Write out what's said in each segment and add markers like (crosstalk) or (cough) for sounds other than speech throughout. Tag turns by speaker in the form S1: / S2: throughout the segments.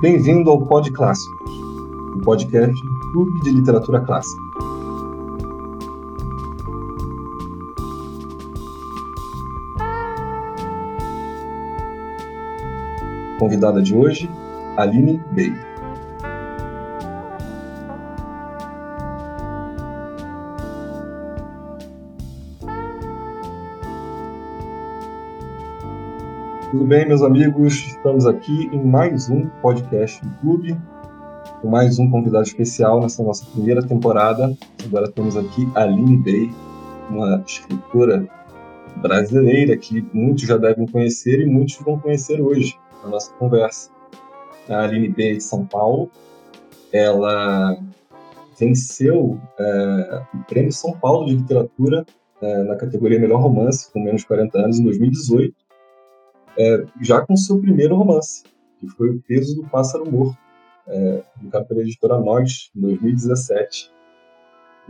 S1: Bem-vindo ao Pod Clássico, o podcast do Clube de Literatura Clássica. Convidada de hoje, Aline Bey. Tudo bem, meus amigos? Estamos aqui em mais um podcast do Clube, com mais um convidado especial nessa nossa primeira temporada. Agora temos aqui a Aline Bey, uma escritora brasileira que muitos já devem conhecer e muitos vão conhecer hoje na nossa conversa. A Aline Bey é de São Paulo, ela venceu é, o Prêmio São Paulo de Literatura é, na categoria Melhor Romance, com menos de 40 anos, em 2018 é, já com seu primeiro romance, que foi O Peso do Pássaro Morto, é, publicado pela editora Nós, em 2017.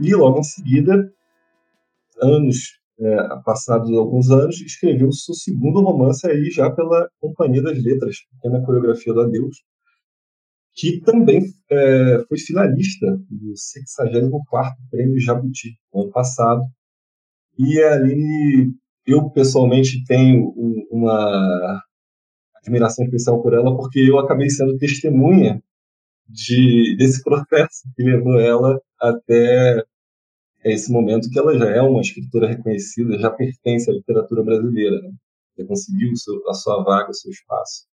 S1: E logo em seguida, anos é, passados alguns anos, escreveu seu segundo romance aí já pela Companhia das Letras, Pequena Coreografia do Adeus, que também é, foi finalista do 64º Prêmio Jabuti, no ano passado. E a Aline eu pessoalmente tenho uma admiração especial por ela porque eu acabei sendo testemunha de desse processo que levou ela até esse momento que ela já é uma escritora reconhecida, já pertence à literatura brasileira, né? já conseguiu a sua vaga, o seu espaço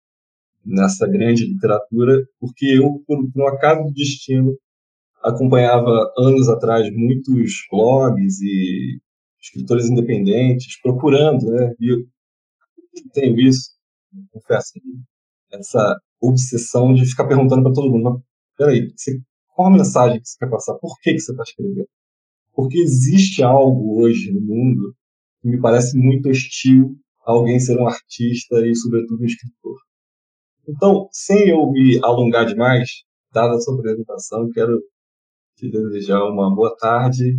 S1: nessa grande literatura, porque eu, por, por um acaso do destino, acompanhava anos atrás muitos blogs e escritores independentes, procurando, né? E eu tenho isso, confesso, essa obsessão de ficar perguntando para todo mundo, peraí, você, qual a mensagem que você quer passar? Por que, que você está escrevendo? Porque existe algo hoje no mundo que me parece muito hostil a alguém ser um artista e, sobretudo, um escritor. Então, sem eu me alongar demais, dada a sua apresentação, quero te desejar uma boa tarde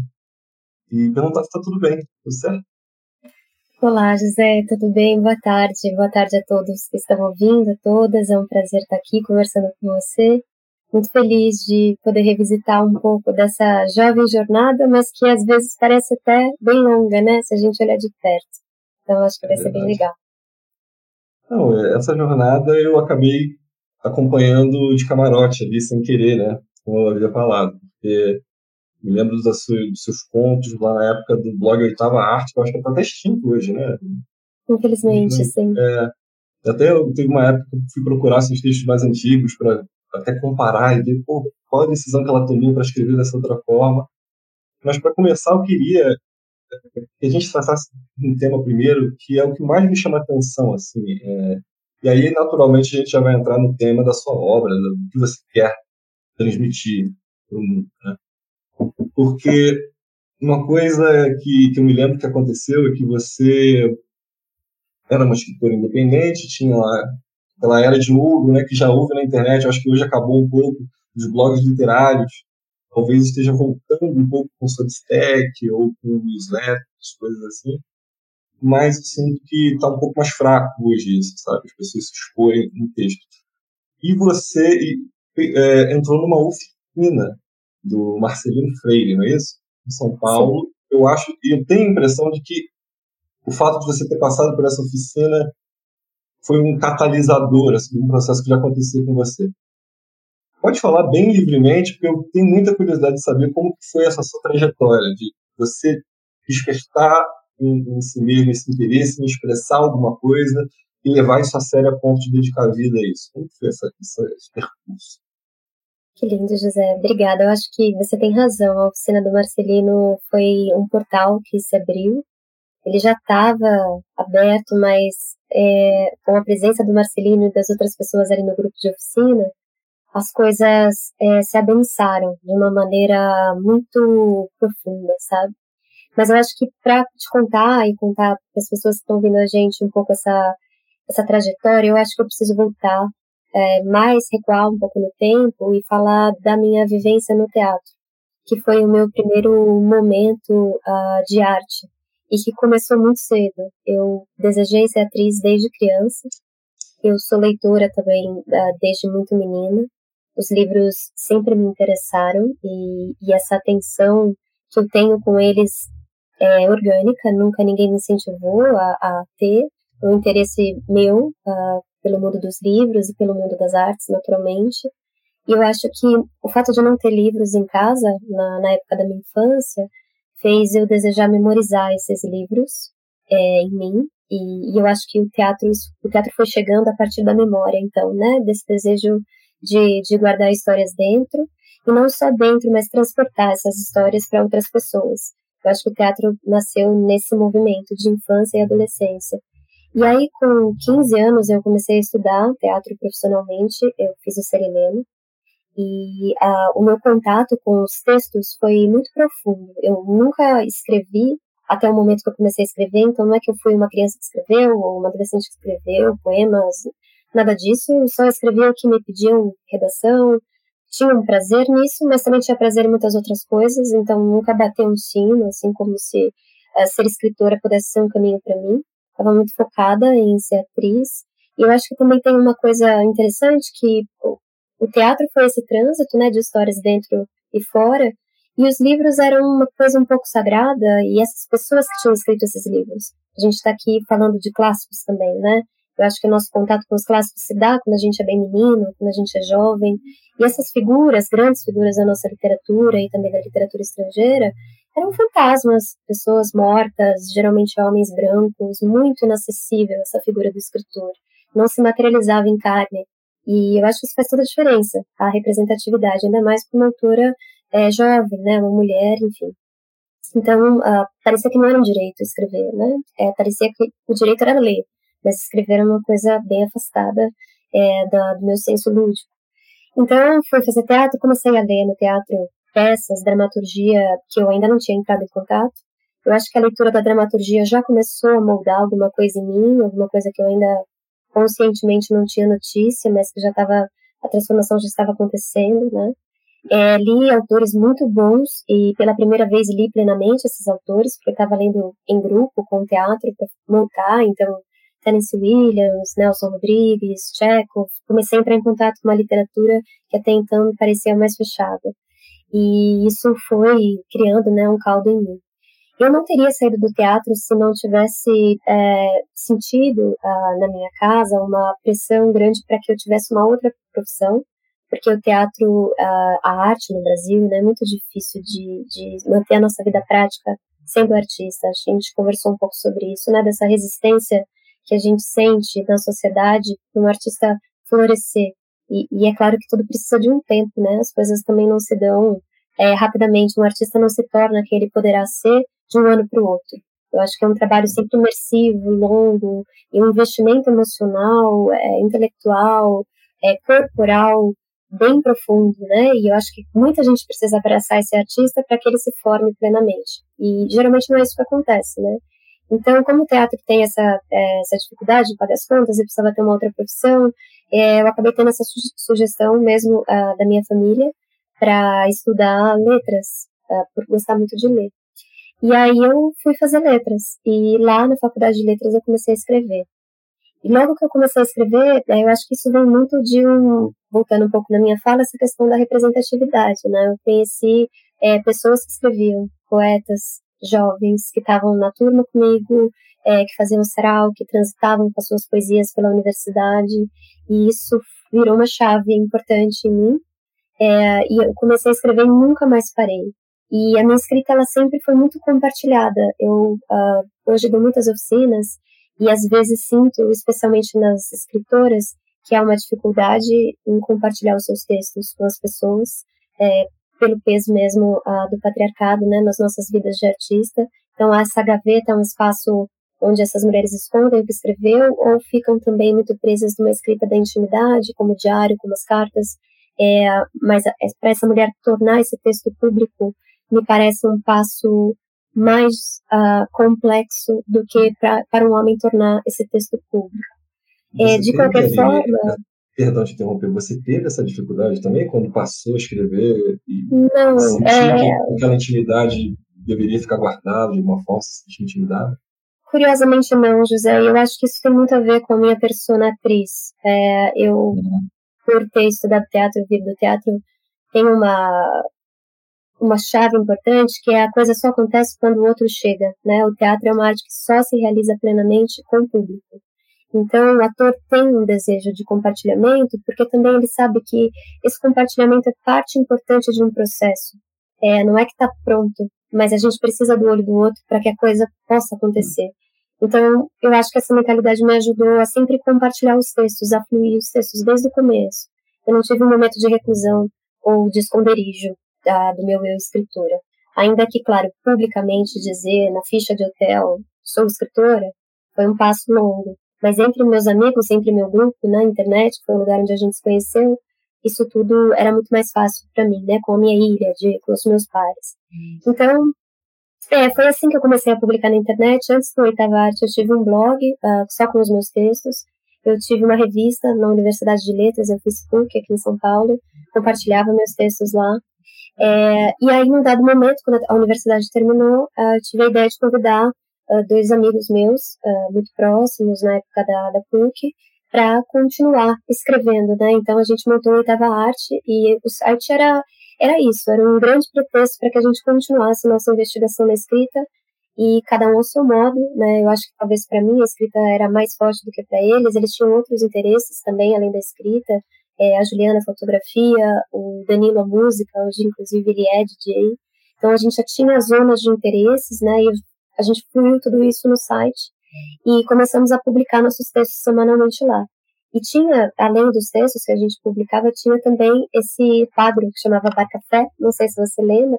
S1: e perguntar se está tudo bem, tudo certo?
S2: Olá, José, tudo bem? Boa tarde. Boa tarde a todos que estão ouvindo, a todas. É um prazer estar aqui conversando com você. Muito feliz de poder revisitar um pouco dessa jovem jornada, mas que às vezes parece até bem longa, né? Se a gente olhar de perto. Então, acho que vai é ser bem legal.
S1: Não, essa jornada eu acabei acompanhando de camarote ali, sem querer, né? Como eu havia falado. Porque me lembro dos, dos seus contos lá na época do blog Oitava Arte, que eu acho que está até extinto hoje, né?
S2: Infelizmente, uhum. sim.
S1: É, até eu teve uma época que fui procurar esses textos mais antigos para até comparar e ver pô, qual a decisão que ela tomou para escrever dessa outra forma. Mas para começar, eu queria que a gente tratasse um tema primeiro que é o que mais me chama a atenção, assim. É, e aí, naturalmente, a gente já vai entrar no tema da sua obra, do que você quer transmitir para o mundo. Né? Porque uma coisa que, que eu me lembro que aconteceu é que você era uma escritora independente, tinha lá aquela era de ouro, né, que já houve na internet, acho que hoje acabou um pouco, dos blogs literários, talvez esteja voltando um pouco com Substack ou com newsletters, coisas assim, mas eu sinto que está um pouco mais fraco hoje isso, sabe, as pessoas se exporem em texto. E você é, entrou numa oficina do Marcelino Freire, não é isso? Em São Paulo. Sim. Eu acho, e eu tenho a impressão de que o fato de você ter passado por essa oficina foi um catalisador, assim, um processo que já aconteceu com você. Pode falar bem livremente, porque eu tenho muita curiosidade de saber como foi essa sua trajetória, de você despertar em, em si mesmo esse interesse em expressar alguma coisa e levar isso a sério a ponto de dedicar a vida a isso. Como foi essa, essa, esse percurso?
S2: Que lindo, José. Obrigada. Eu acho que você tem razão. A oficina do Marcelino foi um portal que se abriu. Ele já estava aberto, mas é, com a presença do Marcelino e das outras pessoas ali no grupo de oficina, as coisas é, se abençaram de uma maneira muito profunda, sabe? Mas eu acho que para te contar e contar para as pessoas que estão ouvindo a gente um pouco essa, essa trajetória, eu acho que eu preciso voltar é, mais recuar um pouco no tempo e falar da minha vivência no teatro, que foi o meu primeiro momento uh, de arte e que começou muito cedo. Eu desejei ser atriz desde criança. Eu sou leitora também uh, desde muito menina. Os livros sempre me interessaram e, e essa atenção que eu tenho com eles é orgânica, nunca ninguém me incentivou a, a ter um interesse meu uh, pelo mundo dos livros e pelo mundo das artes, naturalmente. E eu acho que o fato de não ter livros em casa, na, na época da minha infância, fez eu desejar memorizar esses livros é, em mim. E, e, eu acho que o teatro, o teatro foi chegando a partir da memória, então, né? Desse desejo de, de guardar histórias dentro. E não só dentro, mas transportar essas histórias para outras pessoas. Eu acho que o teatro nasceu nesse movimento de infância e adolescência. E aí, com 15 anos, eu comecei a estudar teatro profissionalmente, eu fiz o Sereneno, e uh, o meu contato com os textos foi muito profundo. Eu nunca escrevi até o momento que eu comecei a escrever, então não é que eu fui uma criança que escreveu, ou uma adolescente que escreveu poemas, nada disso, só escrevia o que me pediam redação, tinha um prazer nisso, mas também tinha prazer em muitas outras coisas, então nunca bateu um sino, assim como se uh, ser escritora pudesse ser um caminho para mim. Estava muito focada em ser atriz. E eu acho que também tem uma coisa interessante que o, teatro foi esse trânsito, né, de histórias dentro e fora, e os livros eram uma coisa um pouco sagrada, e essas pessoas que tinham escrito esses livros. A gente está aqui falando de clássicos também, né? Eu acho que o nosso contato com os clássicos se dá quando a gente é bem menino, quando a gente é jovem. E essas figuras, grandes figuras da nossa literatura e também da literatura estrangeira, eram fantasmas, pessoas mortas, geralmente homens brancos, muito inacessível essa figura do escritor. Não se materializava em carne. E eu acho que isso faz toda a diferença, a representatividade, ainda mais para uma autora é, jovem, né, uma mulher, enfim. Então, uh, parecia que não era um direito escrever, né? É, parecia que o direito era ler mas escrever é uma coisa bem afastada é, do meu senso lúdico. Então, fui fazer teatro, comecei a ler no teatro peças, dramaturgia, que eu ainda não tinha entrado em contato. Eu acho que a leitura da dramaturgia já começou a moldar alguma coisa em mim, alguma coisa que eu ainda conscientemente não tinha notícia, mas que já estava, a transformação já estava acontecendo, né? É, li autores muito bons e pela primeira vez li plenamente esses autores, porque estava lendo em grupo com teatro para montar, então Tennessee Williams, Nelson Rodrigues, Chekhov, comecei a entrar em contato com uma literatura que até então me parecia mais fechada. E isso foi criando né, um caldo em mim. Eu não teria saído do teatro se não tivesse é, sentido ah, na minha casa uma pressão grande para que eu tivesse uma outra profissão, porque o teatro, ah, a arte no Brasil, né, é muito difícil de, de manter a nossa vida prática sendo artista. A gente conversou um pouco sobre isso, né, dessa resistência que a gente sente na sociedade para um artista florescer. E, e, é claro que tudo precisa de um tempo, né? As coisas também não se dão é, rapidamente. Um artista não se torna quem ele poderá ser de um ano para o outro. Eu acho que é um trabalho sempre imersivo, longo, e um investimento emocional, é, intelectual, é, corporal, bem profundo, né? E eu acho que muita gente precisa abraçar esse artista para que ele se forme plenamente. E geralmente não é isso que acontece, né? Então, como o teatro tem essa, é, essa dificuldade de pagar as contas e precisava ter uma outra profissão, é, eu acabei tendo essa su sugestão mesmo uh, da minha família para estudar letras, uh, por gostar muito de ler. E aí eu fui fazer letras, e lá na faculdade de letras eu comecei a escrever. E logo que eu comecei a escrever, é, eu acho que isso vem muito de um, voltando um pouco na minha fala, essa questão da representatividade, né? Eu conheci é, pessoas que escreviam, poetas, jovens que estavam na turma comigo, é, que faziam sarau, que transitavam com as suas poesias pela universidade, e isso virou uma chave importante em mim. É, e eu comecei a escrever e nunca mais parei. E a minha escrita ela sempre foi muito compartilhada. Eu uh, hoje dou muitas oficinas e às vezes sinto, especialmente nas escritoras, que há uma dificuldade em compartilhar os seus textos com as pessoas, é, pelo peso mesmo uh, do patriarcado né, nas nossas vidas de artista. Então, essa gaveta é um espaço onde essas mulheres escondem o que escreveu ou ficam também muito presas numa escrita da intimidade, como diário, como as cartas. É, mas é, para essa mulher tornar esse texto público, me parece um passo mais uh, complexo do que pra, para um homem tornar esse texto público. É, de qualquer forma.
S1: Perdão te interromper, você teve essa dificuldade também quando passou a escrever e
S2: Não,
S1: sentiu é... que aquela intimidade deveria ficar guardada de uma forma, se intimidada?
S2: Curiosamente não, José. Eu acho que isso tem muito a ver com a minha persona atriz. É, eu, uhum. por ter estudado teatro, vir do teatro, tem uma uma chave importante que é a coisa só acontece quando o outro chega, né? O teatro é uma arte que só se realiza plenamente com o público. Então, o ator tem um desejo de compartilhamento, porque também ele sabe que esse compartilhamento é parte importante de um processo. É, não é que está pronto, mas a gente precisa do olho do outro para que a coisa possa acontecer. Então, eu acho que essa mentalidade me ajudou a sempre compartilhar os textos, a fluir os textos desde o começo. Eu não tive um momento de reclusão ou de esconderijo da, do meu eu escritora. Ainda que, claro, publicamente dizer na ficha de hotel sou escritora, foi um passo longo. Mas entre meus amigos, entre meu grupo, na internet, que foi o lugar onde a gente se conheceu, isso tudo era muito mais fácil para mim, né? Com a minha ilha, de, com os meus pares. Então, é, foi assim que eu comecei a publicar na internet. Antes do Oitava Arte, eu tive um blog uh, só com os meus textos. Eu tive uma revista na Universidade de Letras, eu fiz PUC aqui em São Paulo, compartilhava meus textos lá. É, e aí, num dado momento, quando a universidade terminou, uh, tive a ideia de convidar uh, dois amigos meus, uh, muito próximos na época da, da PUC, para continuar escrevendo, né? Então a gente montou a Oitava Arte e o site era, era isso, era um grande pretexto para que a gente continuasse nossa investigação na escrita e cada um ao seu modo, né? Eu acho que talvez para mim a escrita era mais forte do que para eles, eles tinham outros interesses também além da escrita, é, a Juliana fotografia, o Danilo a música, hoje inclusive ele é DJ. Então a gente já tinha zonas de interesses, né? E a gente fluiu tudo isso no site e começamos a publicar nossos textos semanalmente lá. E tinha, além dos textos que a gente publicava, tinha também esse quadro que chamava Bar Café, não sei se você lembra,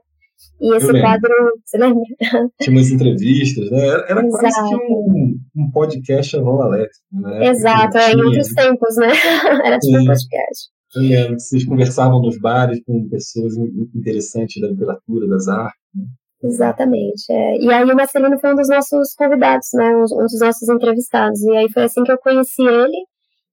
S2: e esse quadro, você lembra? (laughs)
S1: Tinha umas entrevistas, né? Era, era quase que um, um podcast Avon Alex, né?
S2: Exato, é, em outros tempos, né? (laughs) Era tipo Sim. um podcast.
S1: Eu lembro que vocês conversavam nos bares com pessoas interessantes da literatura, das artes. Né?
S2: Exatamente. É. E aí o Marcelino foi um dos nossos convidados, né? Um, um dos nossos entrevistados. E aí foi assim que eu conheci ele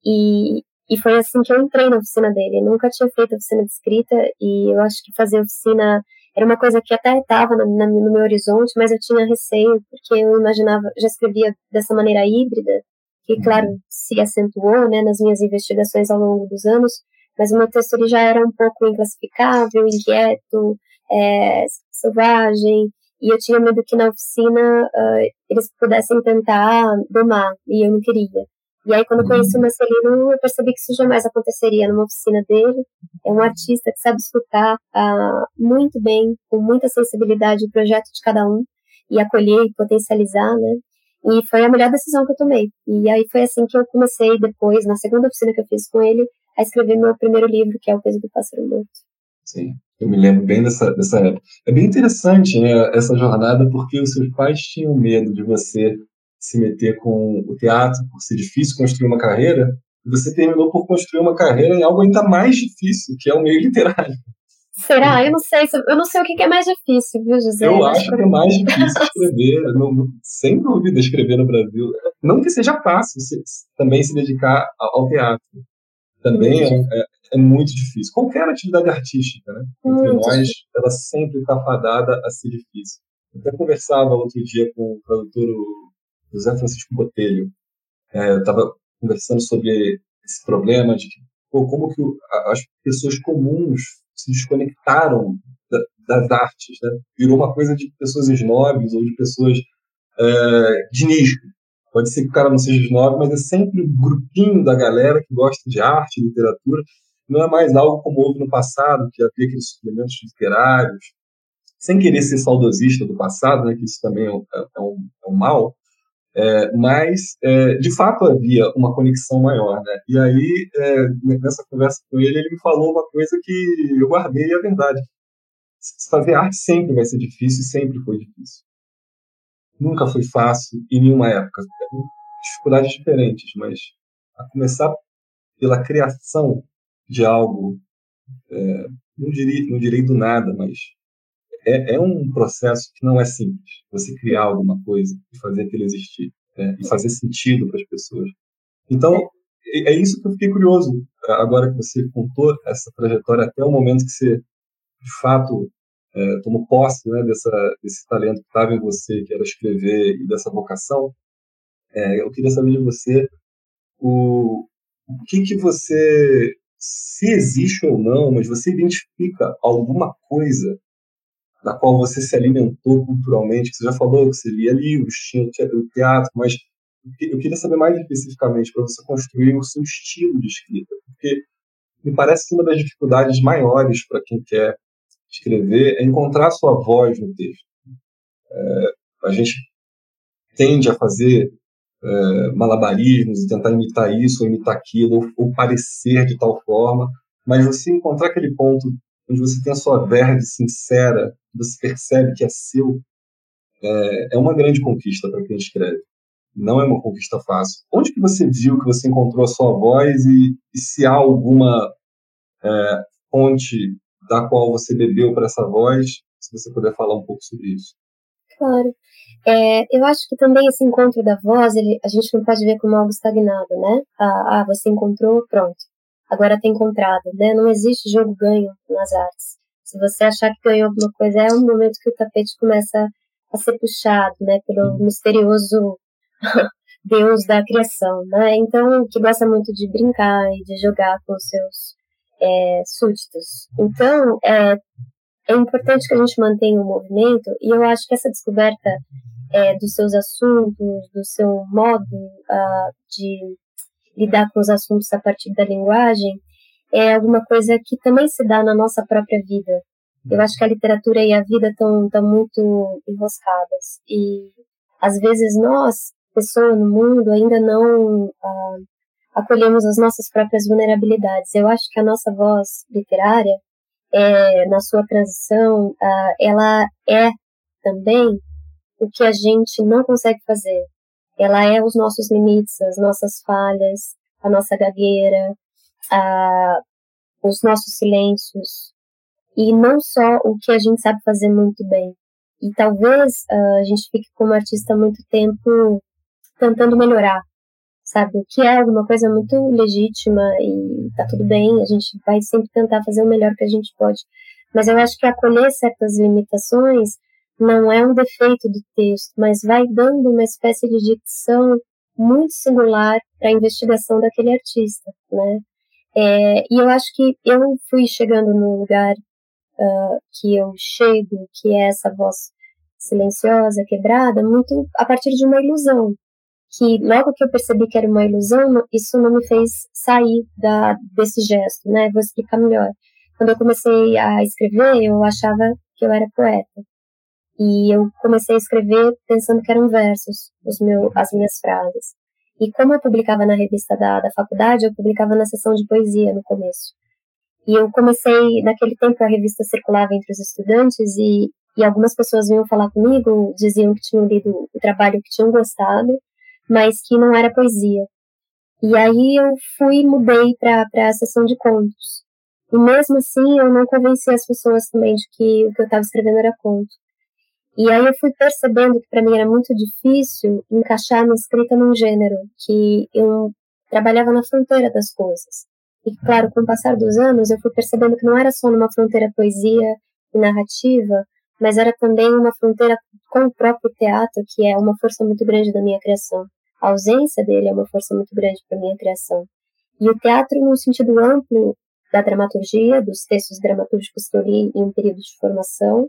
S2: e, e foi assim que eu entrei na oficina dele. Eu nunca tinha feito oficina de escrita e eu acho que fazer oficina era uma coisa que até estava no, no, meu horizonte, mas eu tinha receio, porque eu imaginava, já escrevia dessa maneira híbrida, que, uhum. claro, se acentuou né, nas minhas investigações ao longo dos anos, mas o meu texto ele já era um pouco inclassificável, inquieto, é, selvagem, e eu tinha medo que na oficina uh, eles pudessem tentar domar, e eu não queria. E aí, quando eu conheci o uhum. Marcelino, eu percebi que isso jamais aconteceria numa oficina dele. É um artista que sabe escutar uh, muito bem, com muita sensibilidade, o projeto de cada um e acolher e potencializar, né? E foi a melhor decisão que eu tomei. E aí foi assim que eu comecei depois, na segunda oficina que eu fiz com ele, a escrever meu primeiro livro, que é O Peso do Pássaro Morto.
S1: Sim, eu me lembro bem dessa, dessa época. É bem interessante né, essa jornada, porque os seus pais tinham medo de você se meter com o teatro, por ser difícil construir uma carreira, e você terminou por construir uma carreira em algo ainda mais difícil, que é o meio literário.
S2: Será? Eu não sei. Eu não sei o que é mais difícil, viu, José?
S1: Eu acho que é mais difícil escrever, não, sem dúvida, escrever no Brasil. Não que seja fácil se, também se dedicar ao teatro. Também é, é, é, muito difícil. Qualquer atividade artística, né? Entre nós, ela sempre está fadada a ser difícil. Eu até conversava outro dia com o tradutor José Francisco Botelho. É, eu estava conversando sobre esse problema de pô, como que as pessoas comuns se desconectaram da, das artes, né? Virou uma coisa de pessoas snobs ou de pessoas é, de nicho. Pode ser que o cara não seja snob, mas é sempre um grupinho da galera que gosta de arte, literatura. Não é mais algo como houve no passado, que havia aqueles suplementos literários. Sem querer ser saudosista do passado, né, que isso também é um, é um, é um mal, é, mas, é, de fato, havia uma conexão maior. Né? E aí, é, nessa conversa com ele, ele me falou uma coisa que eu guardei e é verdade. Fazer arte sempre vai ser difícil, sempre foi difícil. Nunca foi fácil em nenhuma época. Dificuldades diferentes, mas a começar pela criação de algo, é, não, direi, não direi do nada, mas é, é, um processo que não é simples. Você criar alguma coisa e fazer aquilo existir né? e fazer sentido para as pessoas. Então, é, é isso que eu fiquei curioso agora que você contou essa trajetória até o momento que você, de fato, é, tomou posse né, dessa, desse talento que estava em você, que era escrever, e dessa vocação. É, eu queria saber de você o, o que, que você, se existe ou não, mas você identifica alguma coisa da qual você se alimentou culturalmente, que você já falou que você lia livros, tinha o teatro, mas eu queria saber mais especificamente para você construir o seu estilo de escrita, porque me parece que uma das dificuldades maiores para quem quer escrever é encontrar sua voz no texto. É, a gente tende a fazer é, malabarismos e tentar imitar isso ou imitar aquilo, ou, ou, parecer de tal forma, mas você encontrar aquele ponto onde você tem a sua verdade sincera, você percebe que é seu, é, é uma grande conquista para quem escreve. Não é uma conquista fácil. Onde que você viu que você encontrou a sua voz e, e se há alguma é, fonte da qual você bebeu para essa voz, se você puder falar um pouco sobre isso.
S2: Claro. É, eu acho que também esse encontro da voz, ele, a gente não pode ver como algo estagnado, né? Ah, ah, você encontrou, pronto. Agora tem encontrado, né? Não existe jogo ganho nas artes. Se você achar que ganhou alguma coisa, é um momento que o tapete começa a ser puxado, né? Pelo uhum. misterioso (laughs) Deus da criação, né? Então, que gosta muito de brincar e de jogar com os seus é, súditos. Então, é, é importante que a gente mantenha o movimento, e eu acho que essa descoberta é, dos seus assuntos, do seu modo uh, de lidar com os assuntos a partir da linguagem, é alguma coisa que também se dá na nossa própria vida. Eu acho que a literatura e a vida estão muito enroscadas. E, às vezes, nós, pessoas no mundo, ainda não uh, acolhemos as nossas próprias vulnerabilidades. Eu acho que a nossa voz literária, é, na sua transição, uh, ela é também o que a gente não consegue fazer. Ela é os nossos limites, as nossas falhas, a nossa gagueira, os nossos silêncios, e não só o que a gente sabe fazer muito bem. E talvez uh, a gente fique como artista muito tempo tentando melhorar, sabe? O que é alguma coisa muito legítima e tá tudo bem, a gente vai sempre tentar fazer o melhor que a gente pode. Mas eu acho que acolher certas limitações não é um defeito do texto, mas vai dando uma espécie de dicção muito singular para a investigação daquele artista, né? É, e eu acho que eu fui chegando no lugar uh, que eu chego, que é essa voz silenciosa, quebrada, muito a partir de uma ilusão, que logo que eu percebi que era uma ilusão, isso não me fez sair da, desse gesto, né? Vou explicar melhor. Quando eu comecei a escrever, eu achava que eu era poeta. E eu comecei a escrever pensando que eram versos, os meu, as minhas frases. E como eu publicava na revista da, da faculdade, eu publicava na seção de poesia no começo. E eu comecei, naquele tempo a revista circulava entre os estudantes e, e algumas pessoas vinham falar comigo, diziam que tinham lido o trabalho que tinham gostado, mas que não era poesia. E aí eu fui mudei para a sessão de contos. E mesmo assim eu não convenci as pessoas também de que o que eu estava escrevendo era conto. E aí eu fui percebendo que para mim era muito difícil encaixar minha escrita num gênero que eu trabalhava na fronteira das coisas. E claro, com o passar dos anos eu fui percebendo que não era só numa fronteira poesia e narrativa, mas era também uma fronteira com o próprio teatro, que é uma força muito grande da minha criação. A ausência dele é uma força muito grande para minha criação. E o teatro, no sentido amplo da dramaturgia, dos textos dramatúrgicos que eu li em um período de formação,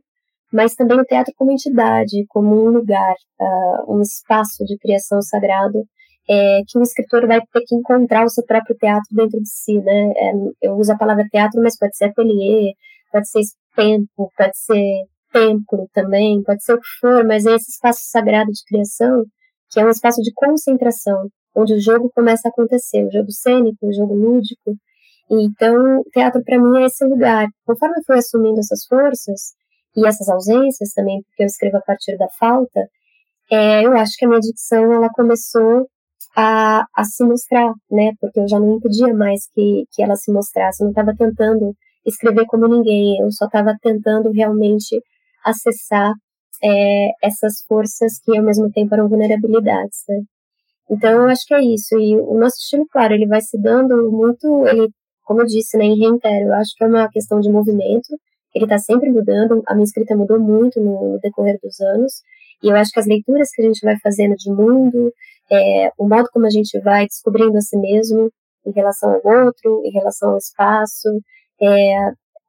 S2: mas também o teatro como entidade, como um lugar, uh, um espaço de criação sagrado, é, que o escritor vai ter que encontrar o seu próprio teatro dentro de si, né? É, eu uso a palavra teatro, mas pode ser ateliê, pode ser tempo, pode ser templo também, pode ser o que for, mas é esse espaço sagrado de criação que é um espaço de concentração, onde o jogo começa a acontecer, o jogo cênico, o jogo lúdico. Então, teatro para mim é esse lugar. Conforme eu fui assumindo essas forças e essas ausências também, porque eu escrevo a partir da falta, é, eu acho que a minha dicção ela começou a, a se mostrar, né? Porque eu já não impedia mais que, que ela se mostrasse. Eu não estava tentando escrever como ninguém, eu só estava tentando realmente acessar é, essas forças que ao mesmo tempo eram vulnerabilidades, né? Então eu acho que é isso. E o nosso estilo, claro, ele vai se dando muito, ele, como eu disse, né, em reitero, eu acho que é uma questão de movimento. Ele está sempre mudando. A minha escrita mudou muito no, decorrer dos anos. E eu acho que as leituras que a gente vai fazendo de mundo, é, o modo como a gente vai descobrindo a si mesmo em relação ao outro, em relação ao espaço, é,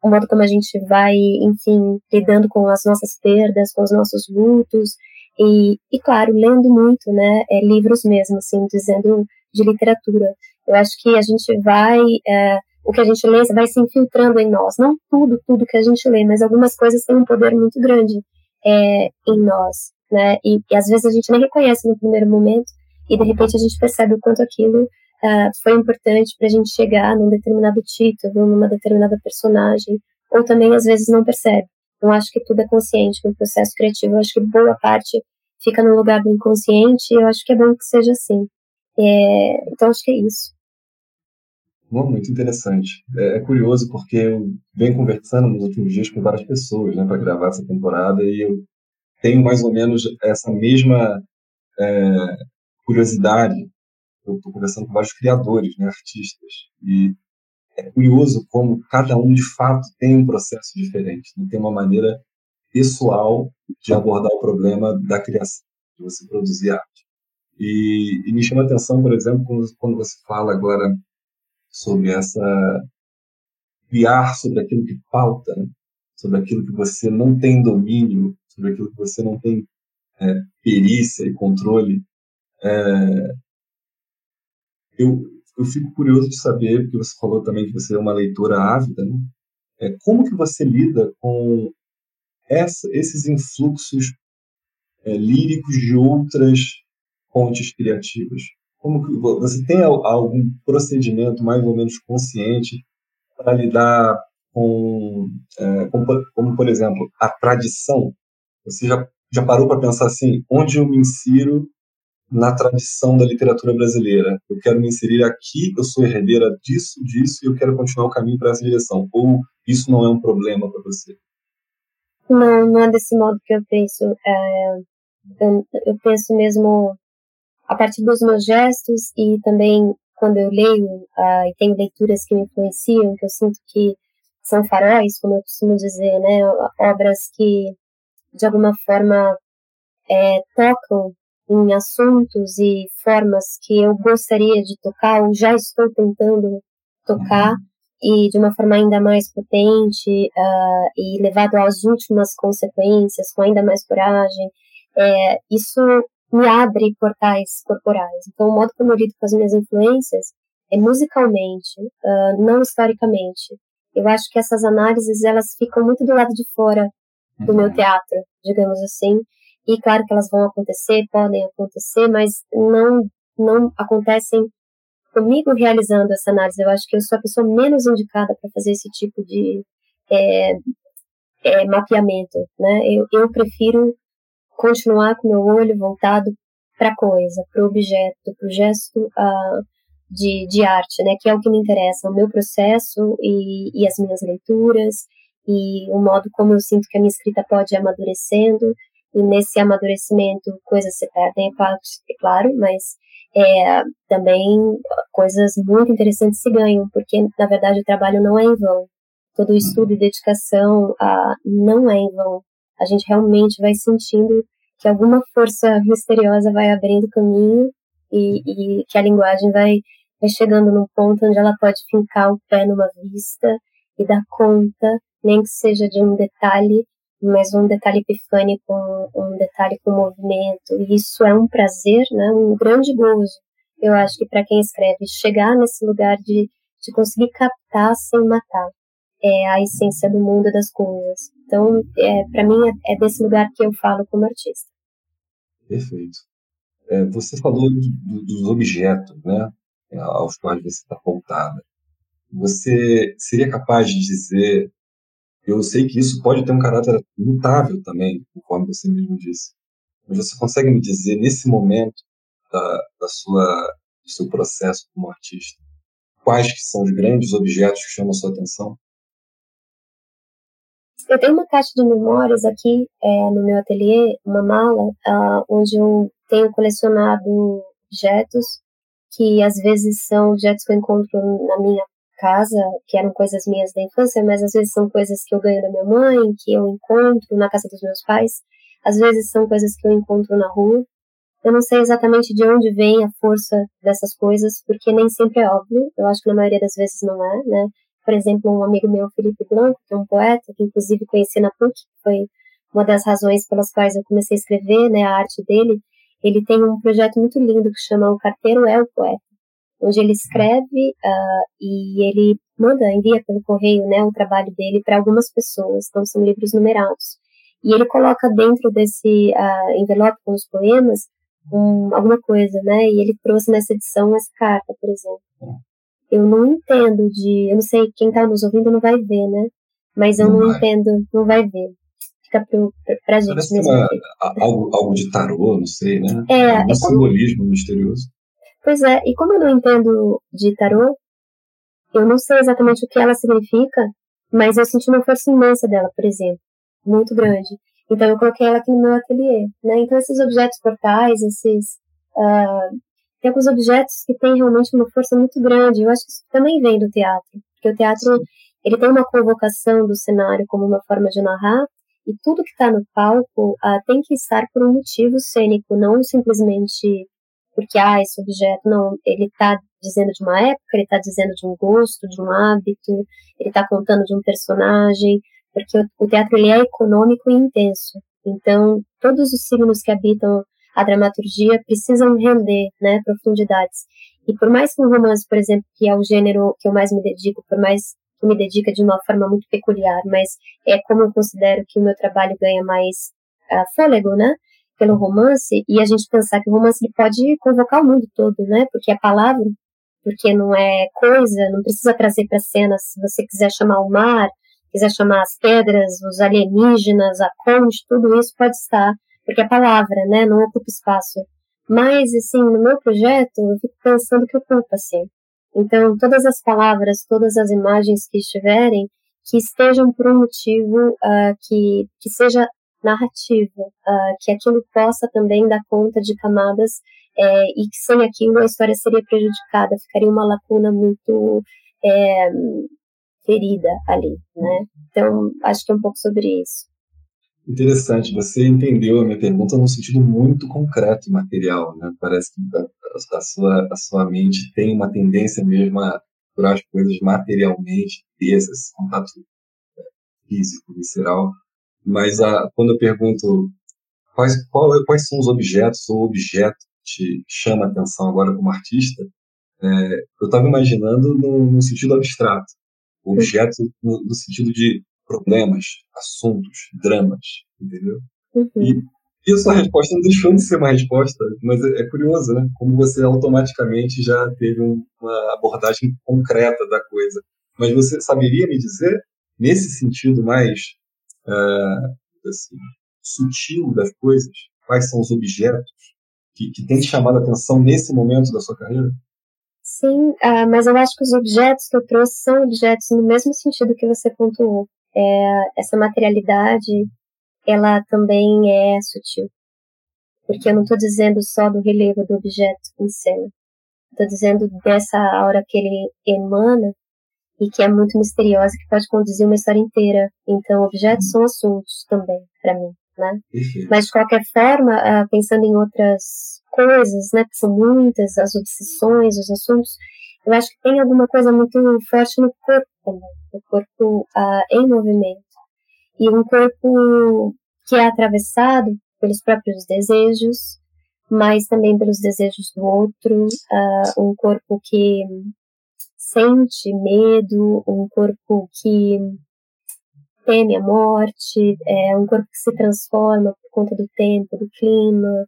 S2: o modo como a gente vai, enfim, lidando com as nossas perdas, com os nossos lutos, e, e claro, lendo muito, né, é, livros mesmo, assim, dizendo de literatura. Eu acho que a gente vai, é, o que a gente lê vai se infiltrando em nós, não tudo, tudo que a gente lê, mas algumas coisas têm um poder muito grande é, em nós, né, e, e às vezes a gente nem reconhece no primeiro momento, e de repente a gente percebe o quanto aquilo uh, foi importante para a gente chegar num determinado título, numa determinada personagem, ou também às vezes não percebe. Não acho que tudo é consciente no processo criativo, eu acho que boa parte fica no lugar do inconsciente e eu acho que é bom que seja assim. É, então acho que é isso.
S1: Muito interessante. É, é, curioso porque eu venho conversando nos últimos dias com várias pessoas né, para gravar essa temporada e eu tenho mais ou menos essa mesma é, curiosidade eu estou conversando com vários criadores, né, artistas, e é curioso como cada um de fato tem um processo diferente, né? tem uma maneira pessoal de abordar o problema da criação, de você produzir arte. E, e me chama a atenção, por exemplo, quando, você fala agora sobre essa criar sobre aquilo que falta, né? sobre aquilo que você não tem domínio, sobre aquilo que você não tem é, perícia e controle. É, eu, eu fico curioso de saber, porque você falou também que você é uma leitora ávida, né? É, como que você lida com essa, esses influxos é, líricos de outras fontes criativas? Como que você tem algum procedimento mais ou menos consciente para lidar com, é, como, como, por exemplo, a tradição? Você já, já parou para pensar assim, onde eu me insiro na tradição da literatura brasileira. Eu quero me inserir aqui, eu sou herdeira disso, disso, e eu quero continuar o caminho para essa direção. Ou isso não é um problema para você?
S2: Não, não é desse modo que eu penso. É, eu, penso mesmo a partir dos meus gestos e também quando eu leio uh, e tenho leituras que me influenciam, que eu sinto que são faróis, como eu costumo dizer, né, obras que de alguma forma é, tocam em assuntos e formas que eu gostaria de tocar ou já estou tentando tocar uhum. e de uma forma ainda mais potente uh, e levado às últimas consequências com ainda mais coragem é, isso me abre portais corporais então o modo como eu lido com as minhas influências é musicalmente uh, não historicamente eu acho que essas análises elas ficam muito do lado de fora do meu uhum. teatro digamos assim e claro que elas vão acontecer, podem acontecer, mas não, não acontecem comigo realizando essa análise. Eu acho que eu sou a pessoa menos indicada para fazer esse tipo de é, é, mapeamento. Né? Eu, eu prefiro continuar com meu olho voltado para coisa, para o objeto, para o gesto uh, de, de arte, né? que é o que me interessa, o meu processo e, e as minhas leituras e o modo como eu sinto que a minha escrita pode ir amadurecendo e nesse amadurecimento coisas se perdem, é claro, é claro mas é, também coisas muito interessantes se ganham, porque na verdade o trabalho não é em vão. Todo o estudo e dedicação ah, não é em vão. A gente realmente vai sentindo que alguma força misteriosa vai abrindo caminho e, e que a linguagem vai, vai chegando num ponto onde ela pode fincar o pé numa vista e dar conta, nem que seja de um detalhe mas um detalhe epifânico, um, um detalhe com movimento. E isso é um prazer, né, um grande gozo. Eu acho que para quem escreve, chegar nesse lugar de, de conseguir captar sem matar é a essência do mundo das coisas. Então, é, para mim, é, é, desse lugar que eu falo como artista.
S1: Perfeito. É, você falou do, dos objetos, né, aos quais você está voltada. Você seria capaz de dizer eu sei que isso pode ter um caráter mutável também, conforme você mesmo disse. Mas você consegue me dizer, nesse momento da, da sua, do seu processo como artista, quais que são os grandes objetos que chamam a sua atenção?
S2: Eu tenho uma caixa de memórias aqui é, no meu ateliê, uma mala, uh, onde eu tenho colecionado objetos que às vezes são objetos que eu encontro na minha casa, que eram coisas minhas da infância, mas às vezes são coisas que eu ganho da minha mãe, que eu encontro na casa dos meus pais, às vezes são coisas que eu encontro na rua, Eu não sei exatamente de onde vem a força dessas coisas, porque nem sempre é óbvio. Eu acho que na maioria das vezes não é, né? Por exemplo, um amigo meu, Felipe Blanco, que é um poeta, que inclusive conheci na PUC, foi uma das razões pelas quais eu comecei a escrever, né, a arte dele. Ele tem um projeto muito lindo que chama O Carteiro é o Poeta, onde ele escreve uh, e ele manda, envia pelo correio, né, o trabalho dele para algumas pessoas, então são livros numerados. E ele coloca dentro desse uh, envelope com os poemas um, alguma coisa, né, e ele trouxe nessa edição essa carta, por exemplo. Eu não entendo de, eu não sei, quem está nos ouvindo não vai ver, né, mas eu não, não entendo, não vai ver fica pro, pra gente
S1: Parece
S2: mesmo.
S1: Uma, algo, algo de tarô, não sei, né?
S2: É, é um
S1: simbolismo como... misterioso.
S2: Pois é, e como eu não entendo de tarô, eu não sei exatamente o que ela significa, mas eu senti uma força imensa dela, por exemplo, muito grande. Então eu coloquei ela aqui no meu ateliê, né? Então esses objetos portais, esses uh, tem alguns objetos que têm realmente uma força muito grande. Eu acho que isso também vem do teatro, porque o teatro ele tem uma convocação do cenário como uma forma de narrar, e tudo que está no palco uh, tem que estar por um motivo cênico, não simplesmente porque, ah, esse objeto, não, ele está dizendo de uma época, ele está dizendo de um gosto, de um hábito, ele está contando de um personagem, porque o, teatro ele é econômico e intenso. Então, todos os signos que habitam a dramaturgia precisam render, né, profundidades. E por mais que um romance, por exemplo, que é o gênero que eu mais me dedico, por mais que me dedica de uma forma muito peculiar, mas é como eu considero que o meu trabalho ganha mais uh, fôlego, né? Pelo romance, e a gente pensar que o romance ele pode convocar o mundo todo, né? Porque é palavra, porque não é coisa, não precisa trazer para cena. Se você quiser chamar o mar, quiser chamar as pedras, os alienígenas, a conte, tudo isso pode estar, porque é palavra, né? Não ocupa espaço. Mas, assim, no meu projeto, eu fico pensando que ocupa, assim. Então, todas as palavras, todas as imagens que estiverem, que estejam por um motivo uh, que, que seja narrativo, uh, que aquilo possa também dar conta de camadas é, e que sem aquilo a história seria prejudicada, ficaria uma lacuna muito é, ferida ali, né? Então, acho que é um pouco sobre isso.
S1: Interessante, você entendeu a minha pergunta num sentido muito concreto e material, né? Parece que a, a, sua, a sua mente tem uma tendência mesmo a procurar as coisas materialmente, ter esse contato é, físico, visceral. Mas a, quando eu pergunto quais, qual, quais são os objetos ou objeto que te chama a atenção agora como artista, é, eu estava imaginando no, no, sentido abstrato, objeto no, no sentido de problemas, assuntos, dramas, entendeu? Uhum. E, e a sua resposta não deixou de ser uma resposta, mas é, é curioso, né? Como você automaticamente já teve um, uma abordagem concreta da coisa. Mas você saberia me dizer, nesse sentido mais uh, assim, sutil das coisas, quais são os objetos que, que têm chamado a atenção nesse momento da sua carreira?
S2: Sim, uh, mas eu acho que os objetos que eu trouxe são objetos no mesmo sentido que você pontuou é, essa materialidade, ela também é sutil. Porque eu não estou dizendo só do relevo do objeto em cena. Estou dizendo dessa aura que ele emana e que é muito misteriosa, que pode conduzir uma história inteira. Então, objetos são assuntos também, para mim. Né? Mas, de qualquer forma, ah, pensando em outras coisas, né, que são muitas, as obsessões, os assuntos, eu acho que tem alguma coisa muito forte no corpo também, o corpo uh, em movimento. E um corpo que é atravessado pelos próprios desejos, mas também pelos desejos do outro, uh, um corpo que sente medo, um corpo que teme a morte, é um corpo que se transforma por conta do tempo, do clima,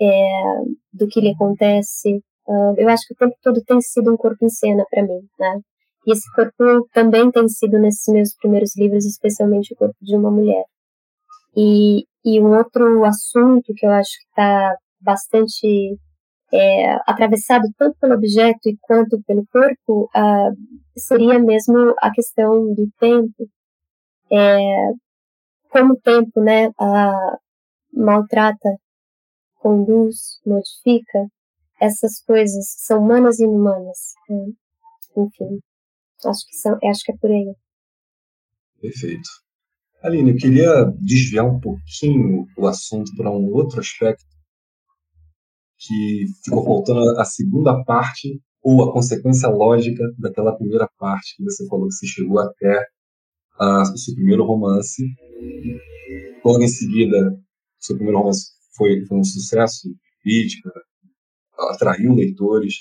S2: é, do que lhe acontece. Uh, eu acho que o tempo todo tem sido um corpo em cena para mim, né? E esse corpo também tem sido nesses meus primeiros livros, especialmente o corpo de uma mulher. E, e um outro assunto que eu acho que está bastante é, atravessado tanto pelo objeto quanto pelo corpo uh, seria mesmo a questão do tempo. É, como o tempo né, maltrata, conduz, modifica essas coisas que são humanas e inumanas. Né? Enfim. Acho que, são, acho que é por aí.
S1: Perfeito. Aline, eu queria desviar um pouquinho o assunto para um outro aspecto, que ficou faltando a segunda parte ou a consequência lógica daquela primeira parte que você falou que você chegou até a, o seu primeiro romance. Logo em seguida, o seu primeiro romance foi, foi um sucesso crítica, atraiu leitores.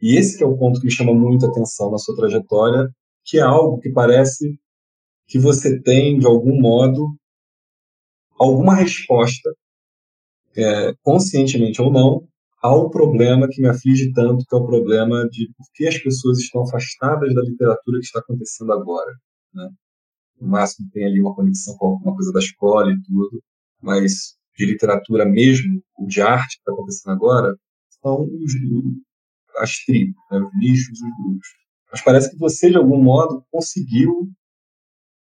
S1: E esse é o ponto que me chama muito a atenção na sua trajetória, que é algo que parece que você tem, de algum modo, alguma resposta, é, conscientemente ou não, ao problema que me aflige tanto, que é o problema de por que as pessoas estão afastadas da literatura que está acontecendo agora. Né? No máximo tem ali uma conexão com alguma coisa da escola e tudo, mas de literatura mesmo, o de arte que está acontecendo agora, são os, as tribos, né? os nichos, os grupos. Mas parece que você, de algum modo, conseguiu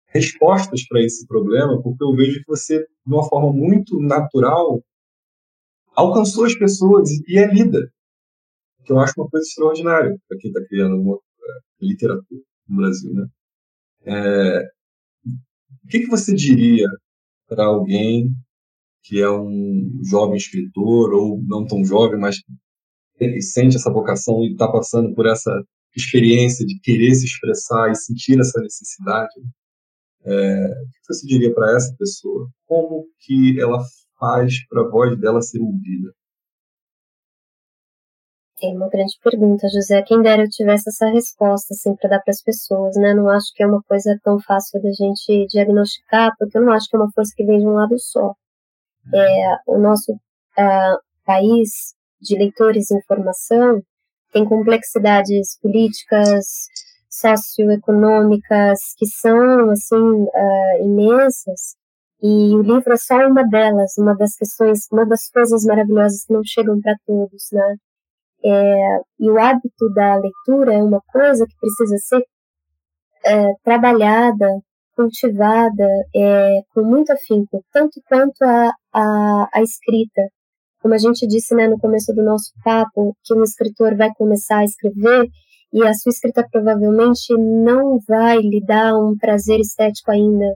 S1: respostas para esse problema, porque eu vejo que você, de uma forma muito natural, alcançou as pessoas e é lida. Que eu acho uma coisa extraordinária para quem está criando uma, é, literatura no Brasil. Né? É, o que, que você diria para alguém que é um jovem escritor, ou não tão jovem, mas que sente essa vocação e está passando por essa experiência de querer se expressar e sentir essa necessidade? É, o que você diria para essa pessoa? Como que ela faz para a voz dela ser ouvida?
S2: É uma grande pergunta, José. Quem dera eu tivesse essa resposta assim, para dar para as pessoas, né? Não acho que é uma coisa tão fácil da gente diagnosticar, porque eu não acho que é uma força que vem de um lado só. É, o nosso uh, país de leitores em formação tem complexidades políticas, socioeconômicas que são assim uh, imensas e o livro é só uma delas, uma das questões, uma das coisas maravilhosas que não chegam para todos, né? É, e o hábito da leitura é uma coisa que precisa ser é, trabalhada, cultivada é, com muito afinco, tanto quanto a, a, a escrita. Como a gente disse né, no começo do nosso papo, que um escritor vai começar a escrever e a sua escrita provavelmente não vai lhe dar um prazer estético ainda.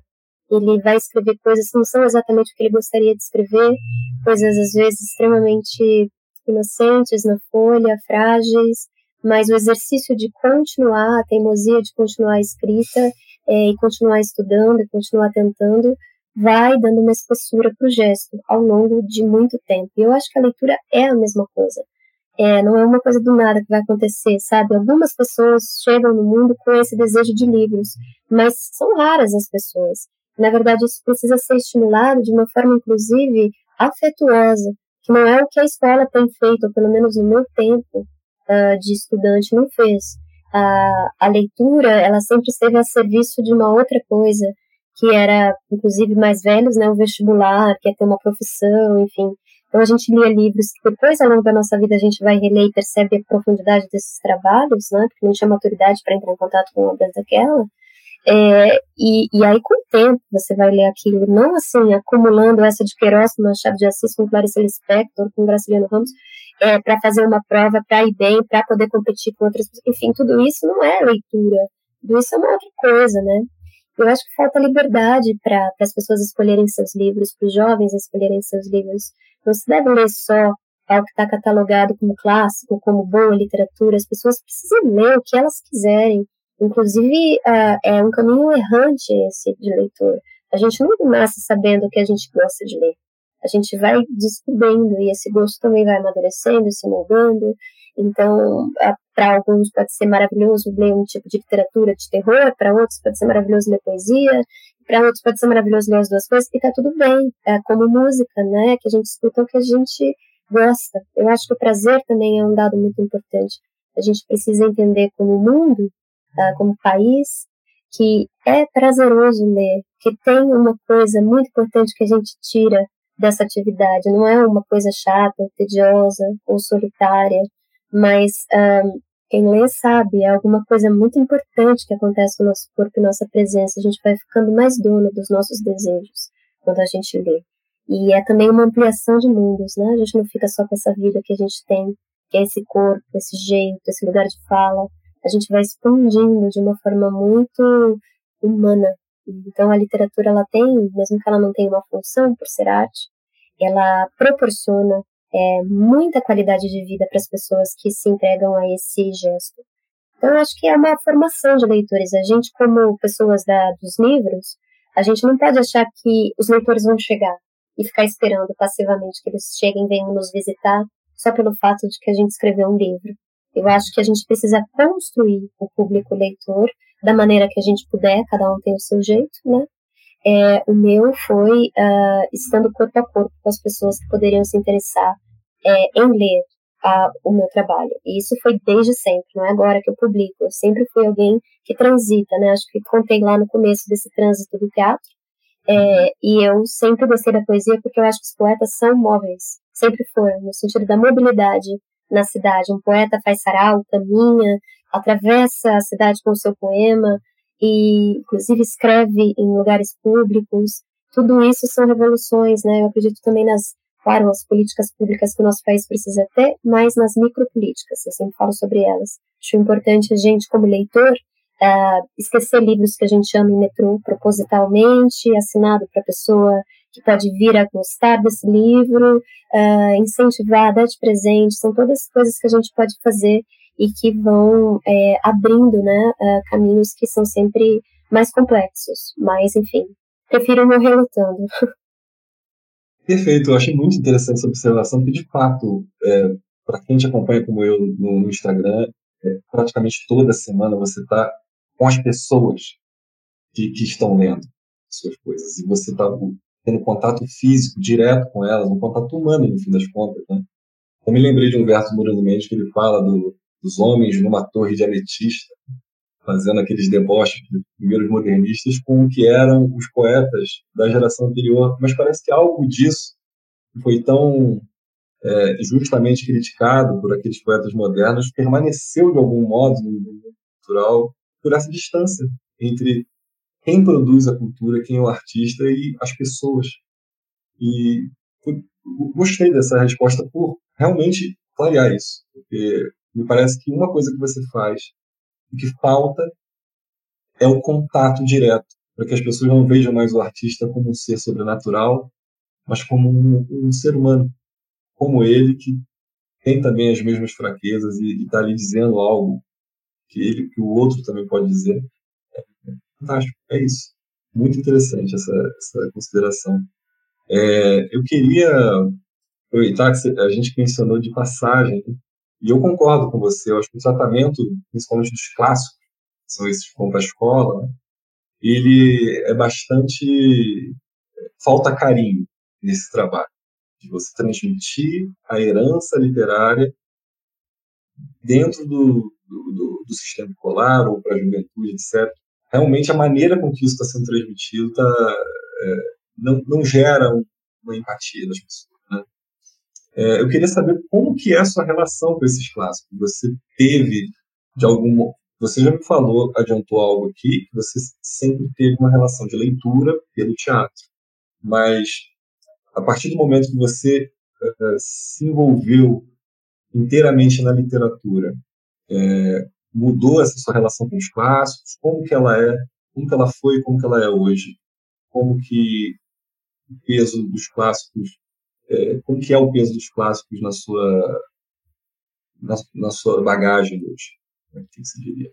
S2: Ele vai escrever coisas que não são exatamente o que ele gostaria de escrever, coisas às vezes extremamente inocentes na folha, frágeis, mas o exercício de continuar, a teimosia de continuar a escrita é, e continuar estudando e continuar tentando, vai dando uma espessura para o gesto ao longo de muito tempo. E eu acho que a leitura é a mesma coisa. É, não é uma coisa do nada que vai acontecer, sabe? Algumas pessoas chegam no mundo com esse desejo de livros, mas são raras as pessoas. Na verdade, isso precisa ser estimulado de uma forma, inclusive, afetuosa, que não é o que a escola tem feito, ou pelo menos no meu tempo uh, de estudante não fez. Uh, a leitura, ela sempre esteve a serviço de uma outra coisa, que era, inclusive, mais velhos, né, o vestibular, que é ter uma profissão, enfim. Então a gente lia livros que depois, ao longo da nossa vida, a gente vai reler e percebe a profundidade desses trabalhos, né? Porque não tinha maturidade para entrar em contato com obras daquela. É, e, e aí, com o tempo, você vai ler aquilo, não assim, acumulando essa de Queiroz, uma chave de Assis com Clarice Lispector, com Graciliano Ramos, é, para fazer uma prova, para ir bem, para poder competir com outras pessoas. Enfim, tudo isso não é leitura. Tudo isso é uma outra coisa, né? Eu acho que falta liberdade para as pessoas escolherem seus livros, para os jovens escolherem seus livros. Não se deve ler só ao que está catalogado como clássico, como boa literatura. As pessoas precisam ler o que elas quiserem. Inclusive, uh, é um caminho errante esse de leitor. A gente não nasce sabendo o que a gente gosta de ler. A gente vai descobrindo e esse gosto também vai amadurecendo, se moldando. Então, para alguns pode ser maravilhoso ler um tipo de literatura de terror, para outros pode ser maravilhoso ler poesia, para outros pode ser maravilhoso ler as duas coisas, e tá tudo bem, é como música, né, que a gente escuta o que a gente gosta. Eu acho que o prazer também é um dado muito importante. A gente precisa entender como mundo, tá, como país, que é prazeroso ler, que tem uma coisa muito importante que a gente tira dessa atividade, não é uma coisa chata, tediosa ou solitária, mas um, quem lê sabe, é alguma coisa muito importante que acontece com o nosso corpo e nossa presença. A gente vai ficando mais dono dos nossos desejos quando a gente lê. E é também uma ampliação de mundos, né? A gente não fica só com essa vida que a gente tem, que é esse corpo, esse jeito, esse lugar de fala. A gente vai expandindo de uma forma muito humana. Então a literatura ela tem, mesmo que ela não tenha uma função por ser arte, ela proporciona é, muita qualidade de vida para as pessoas que se entregam a esse gesto. Então, eu acho que é uma formação de leitores. A gente, como pessoas da, dos livros, a gente não pode achar que os leitores vão chegar e ficar esperando passivamente que eles cheguem e venham nos visitar só pelo fato de que a gente escreveu um livro. Eu acho que a gente precisa construir o público leitor da maneira que a gente puder, cada um tem o seu jeito, né? É, o meu foi uh, estando corpo a corpo com as pessoas que poderiam se interessar é, em ler o meu trabalho. E isso foi desde sempre, não é agora que eu publico. Eu sempre fui alguém que transita, né? Acho que contei lá no começo desse trânsito do teatro. É, e eu sempre gostei da poesia porque eu acho que os poetas são móveis. Sempre foram, no sentido da mobilidade na cidade. Um poeta faz sarau, caminha, atravessa a cidade com o seu poema e, inclusive, escreve em lugares públicos. Tudo isso são revoluções, né? Eu acredito também nas, claro, as políticas públicas que o nosso país precisa ter, mas nas micropolíticas. Eu sempre falo sobre elas. Acho importante a gente, como leitor, uh, esquecer livros que a gente chama em metrô propositalmente, assinado para pessoa que pode vir a gostar desse livro, uh, incentivar, dar de presente, são todas coisas que a gente pode fazer e que vão é, abrindo né, uh, caminhos que são sempre mais complexos. Mas, enfim, prefiro não relutando. (laughs)
S1: Perfeito, eu achei muito interessante essa observação, porque de fato, é, para quem te acompanha como eu no, no Instagram, é, praticamente toda semana você está com as pessoas que, que estão lendo suas coisas e você está tendo contato físico direto com elas, um contato humano, no fim das contas. Né? Eu me lembrei de um verso do Murilo Mendes que ele fala do, dos homens numa torre de ametista, fazendo aqueles deboches de primeiros modernistas com o que eram os poetas da geração anterior. Mas parece que algo disso foi tão é, justamente criticado por aqueles poetas modernos permaneceu de algum modo no mundo cultural por essa distância entre quem produz a cultura, quem é o artista e as pessoas. E gostei dessa resposta por realmente clarear isso, porque me parece que uma coisa que você faz o que falta é o contato direto, para que as pessoas não vejam mais o artista como um ser sobrenatural, mas como um, um ser humano, como ele, que tem também as mesmas fraquezas e está ali dizendo algo que ele, que o outro também pode dizer. Fantástico, é isso. Muito interessante essa, essa consideração. É, eu queria aproveitar que a gente mencionou de passagem, e eu concordo com você, eu acho que o tratamento, principalmente dos clássicos, que são esses que vão para a escola, né, ele é bastante. falta carinho nesse trabalho, de você transmitir a herança literária dentro do, do, do, do sistema escolar ou para a juventude, etc realmente a maneira com que isso está sendo transmitido tá, é, não, não gera uma empatia das pessoas. Né? É, eu queria saber como que é a sua relação com esses clássicos. Você teve, de algum você já me falou, adiantou algo aqui, que você sempre teve uma relação de leitura pelo teatro. Mas, a partir do momento que você uh, se envolveu inteiramente na literatura, é, mudou essa sua relação com os clássicos? Como que ela é? Como que ela foi? Como que ela é hoje? Como que o peso dos clássicos? É, como que é o peso dos clássicos na sua na, na sua bagagem hoje? O que você diria?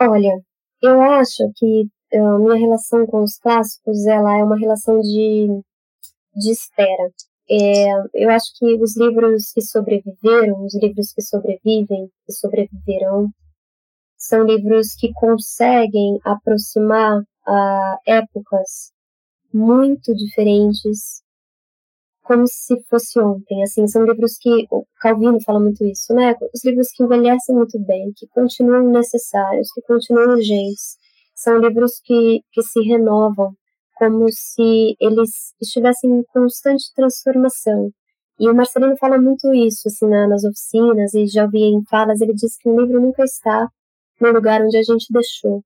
S2: Olha, eu acho que a minha relação com os clássicos ela é uma relação de, de espera. É, eu acho que os livros que sobreviveram, os livros que sobrevivem e sobreviverão, são livros que conseguem aproximar uh, épocas muito diferentes, como se fosse ontem. Assim, são livros que o Calvino fala muito isso, né? Os livros que envelhecem muito bem, que continuam necessários, que continuam urgentes, são livros que, que se renovam como se eles estivessem em constante transformação. E o Marcelino fala muito isso, assim, nas oficinas, e já ouvi em falas, ele diz que o livro nunca está no lugar onde a gente deixou.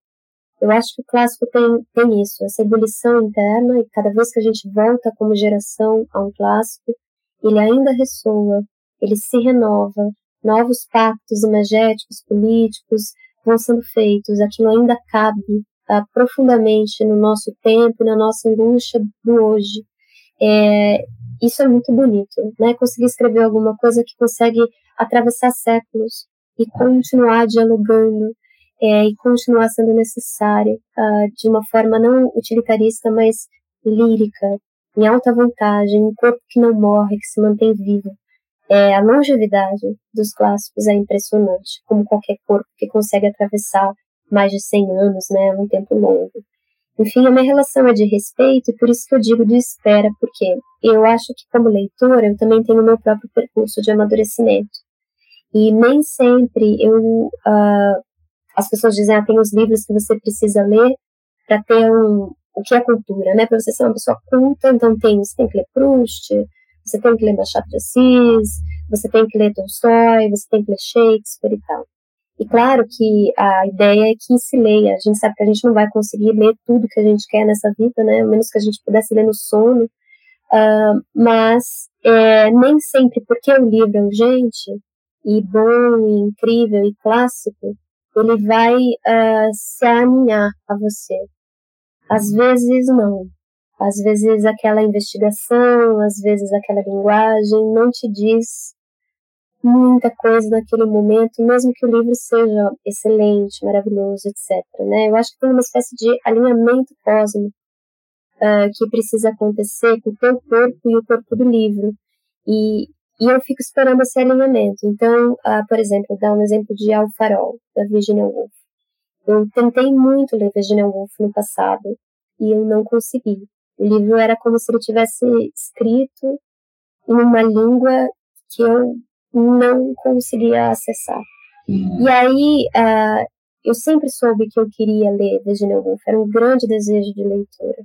S2: Eu acho que o clássico tem, tem isso, essa ebulição interna, e cada vez que a gente volta como geração a um clássico, ele ainda ressoa, ele se renova, novos pactos imagéticos, políticos vão sendo feitos, aquilo ainda cabe uh, profundamente no nosso tempo, na nossa angústia do hoje. É, isso é muito bonito, né? Conseguir escrever alguma coisa que consegue atravessar séculos e continuar dialogando é, e continuar sendo necessário uh, de uma forma não utilitarista, mas lírica, em alta vontade, um corpo que não morre, que se mantém vivo. É, a longevidade dos clássicos é impressionante, como qualquer corpo que consegue atravessar mais de 100 anos, né, um tempo longo. Enfim, a minha relação é de respeito e por isso que eu digo de espera, porque eu acho que como leitora eu também tenho meu próprio percurso de amadurecimento. E nem sempre eu uh, as pessoas dizem, ah, tem os livros que você precisa ler para ter um, o que é cultura, né? Para você ser uma pessoa culta, então tem, você tem que ler Proust, você tem que ler Machado de Assis, você tem que ler Tolstói, você tem que ler Shakespeare e tal. E claro que a ideia é que se leia. A gente sabe que a gente não vai conseguir ler tudo que a gente quer nessa vida, né? A menos que a gente pudesse ler no sono. Uh, mas é, nem sempre, porque o livro é urgente e bom, e incrível e clássico, ele vai uh, se aninhar a você. Às vezes não. Às vezes aquela investigação, às vezes aquela linguagem não te diz muita coisa naquele momento, mesmo que o livro seja excelente, maravilhoso, etc. Né? Eu acho que tem uma espécie de alinhamento cósmico uh, que precisa acontecer com o teu corpo e o corpo do livro. E, e eu fico esperando esse alinhamento. Então, uh, por exemplo, dar um exemplo de Al Farol, da Virginia Woolf. Eu tentei muito ler Virginia Woolf no passado e eu não consegui. O livro era como se ele tivesse escrito em uma língua que eu não conseguia acessar. Uhum. E aí, uh, eu sempre soube que eu queria ler Virginia Woolf, era um grande desejo de leitura.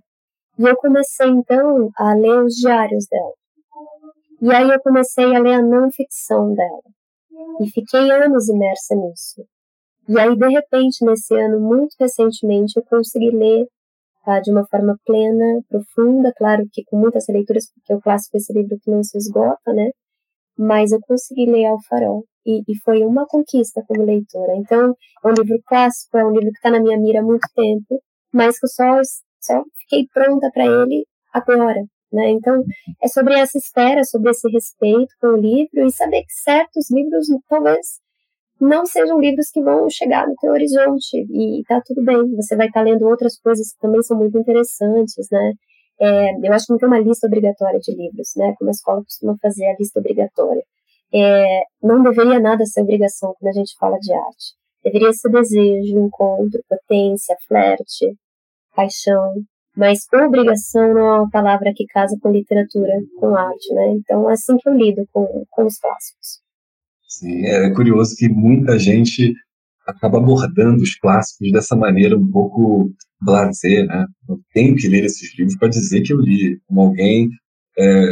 S2: E eu comecei, então, a ler os diários dela. E aí eu comecei a ler a não ficção dela. E fiquei anos imersa nisso. E aí, de repente, nesse ano, muito recentemente, eu consegui ler tá, de uma forma plena, profunda, claro que com muitas leituras, porque o clássico é esse livro que não se esgota, né? Mas eu consegui ler Ao Farol. E, e foi uma conquista como leitora. Então, é um livro clássico, é um livro que está na minha mira há muito tempo, mas que eu só, só fiquei pronta para ele agora, né? Então, é sobre essa espera, sobre esse respeito com o livro e saber que certos livros talvez não sejam livros que vão chegar no teu horizonte e tá tudo bem. Você vai estar tá lendo outras coisas que também são muito interessantes, né? É, eu acho que não tem uma lista obrigatória de livros, né? Como a escola costuma fazer a lista obrigatória. É, não deveria nada ser obrigação quando a gente fala de arte. Deveria ser desejo, encontro, potência, flerte, paixão, mas obrigação não é uma palavra que casa com literatura, com arte, né? Então é assim que eu lido com, com os clássicos.
S1: Sim, é curioso que muita gente acaba abordando os clássicos dessa maneira um pouco blasé, né? Eu tenho que ler esses livros para dizer que eu li. Como alguém é,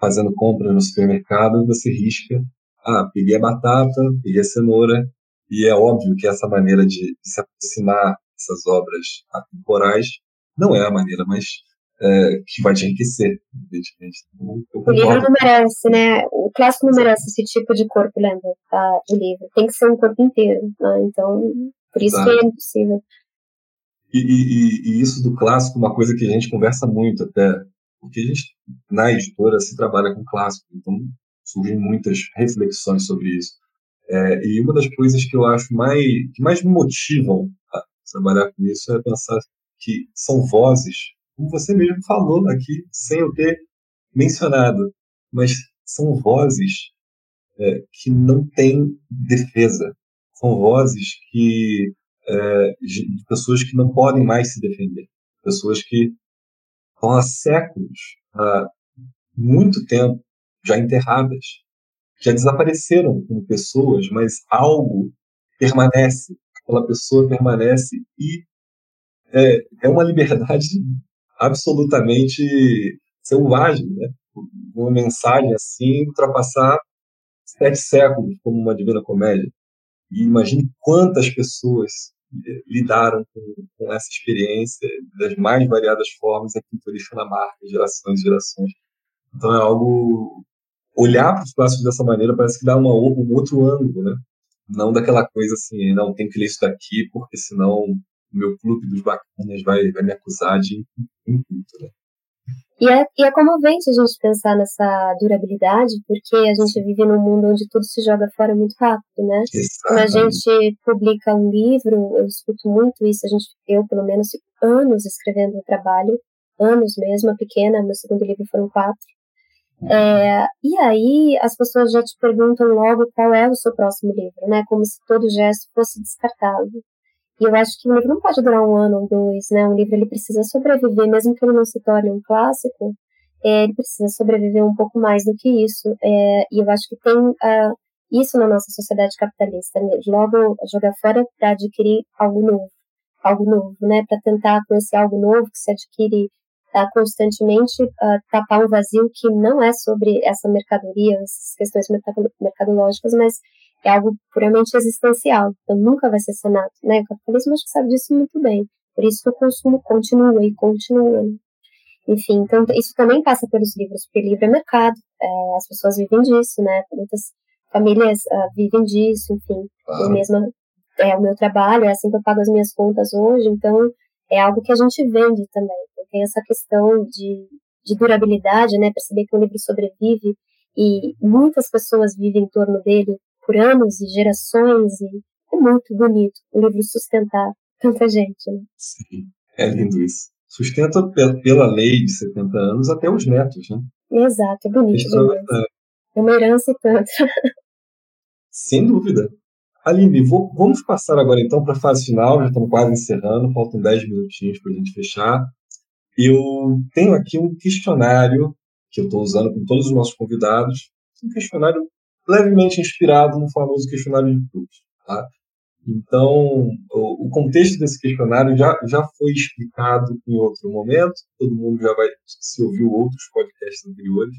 S1: fazendo compras no supermercado, você risca, ah, peguei a batata, peguei a cenoura, e é óbvio que essa maneira de, de se aproximar dessas obras atemporais não é a maneira mais é, que vai te enriquecer, evidentemente.
S2: O livro não merece, né? O clássico não merece esse tipo de corpo, lembra? Tá, do livro. Tem que ser um corpo inteiro, né? Então, por isso Exato. que é impossível.
S1: E, e, e, isso do clássico, uma coisa que a gente conversa muito até, porque a gente, na editora, se trabalha com clássico, então surgem muitas reflexões sobre isso. É, e uma das coisas que eu acho mais, que mais me motivam a trabalhar com isso é pensar que são vozes, como você mesmo falou aqui, sem eu ter mencionado, mas são vozes é, que não têm defesa, são vozes que é, de pessoas que não podem mais se defender, pessoas que estão há séculos, há muito tempo, já enterradas, já desapareceram como pessoas, mas algo permanece, aquela pessoa permanece e é, é uma liberdade (laughs) absolutamente selvagem, né? Uma mensagem assim ultrapassar sete séculos como uma Divina Comédia. E imagine quantas pessoas eh, lidaram com, com, essa experiência das mais variadas formas e aquilo deixou na marca, gerações e gerações. Então é algo olhar para os clássicos dessa maneira parece que dá uma, um outro ângulo, né? Não daquela coisa assim, não tem que ler isso daqui porque senão o meu clube dos bacanas vai, vai me acusar de inculto, né?
S2: E é, e é comovente a gente pensar nessa durabilidade, porque a gente vive num mundo onde tudo se joga fora muito rápido, né? Quando a gente publica um livro, eu escuto muito isso, a gente, eu pelo menos, anos escrevendo o trabalho, anos mesmo, a pequena, meu segundo livro foram quatro. Uhum. É, e aí as pessoas já te perguntam logo qual é o seu próximo livro, né? Como se todo gesto fosse descartável. E eu acho que um livro não pode durar um ano ou dois, né? Um livro ele precisa sobreviver, mesmo que ele não se torne um clássico, é, ele precisa sobreviver um pouco mais do que isso. É, e eu acho que tem uh, isso na nossa sociedade capitalista, né? logo jogar fora para adquirir algo novo, algo novo, né? Para tentar conhecer algo novo que se adquire uh, constantemente, uh, tapar um vazio que não é sobre essa mercadoria, essas questões mercadológicas, mas é algo puramente existencial, então nunca vai ser sanado, né? O capitalismo acho que sabe disso muito bem, por isso que o consumo continua e continua. Né? Enfim, então isso também passa pelos livros, porque livro é mercado, é, as pessoas vivem disso, né? Muitas famílias uh, vivem disso, enfim, ah. eu mesma, é o meu trabalho, é assim que eu pago as minhas contas hoje, então é algo que a gente vende também, então, tem essa questão de, de durabilidade, né? Perceber que o livro sobrevive e muitas pessoas vivem em torno dele por anos e gerações e é muito bonito o livro sustentar tanta gente. Né?
S1: Sim, é lindo isso. Sustenta pela lei de 70 anos até os netos, né?
S2: Exato, é bonito. É, é uma herança e tanto. (laughs)
S1: Sem dúvida. Aline, vou, vamos passar agora então para a fase final, já estamos quase encerrando, faltam 10 minutinhos para a gente fechar. Eu tenho aqui um questionário que eu estou usando com todos os nossos convidados, um questionário levemente inspirado no famoso questionário de Proust. Tá? Então, o, contexto desse questionário já, já foi explicado em outro momento, todo mundo já vai, se ouviu outros podcasts anteriores,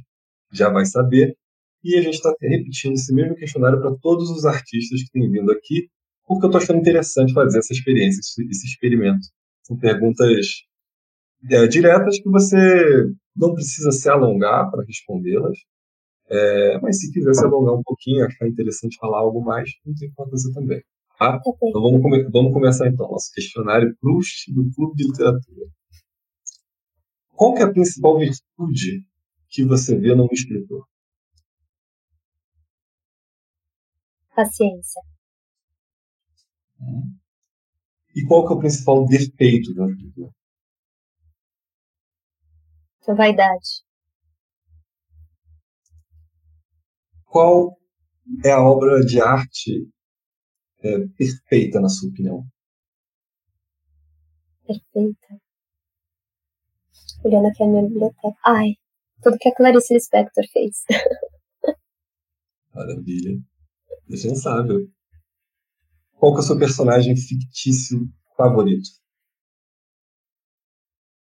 S1: já vai saber. E a gente está repetindo esse mesmo questionário para todos os artistas que têm vindo aqui, porque eu estou achando interessante fazer essa experiência, esse, esse experimento. São perguntas é, diretas que você não precisa se alongar para respondê-las, é, mas se quiser se alongar um pouquinho, achar interessante falar algo mais, não tem importância também. Tá? Então vamos, come vamos começar então nosso questionário Proust do Clube de Literatura. Qual é a principal virtude que você vê num escritor?
S2: Paciência.
S1: Hum. E qual que é o principal defeito do escritor?
S2: Vaidade.
S1: Qual é a obra de arte é, perfeita, na sua opinião?
S2: Perfeita. Olhando aqui a minha biblioteca. Ai, tudo que a Clarice Lispector fez. (laughs)
S1: Maravilha. Defensável. Qual que é o seu personagem fictício favorito?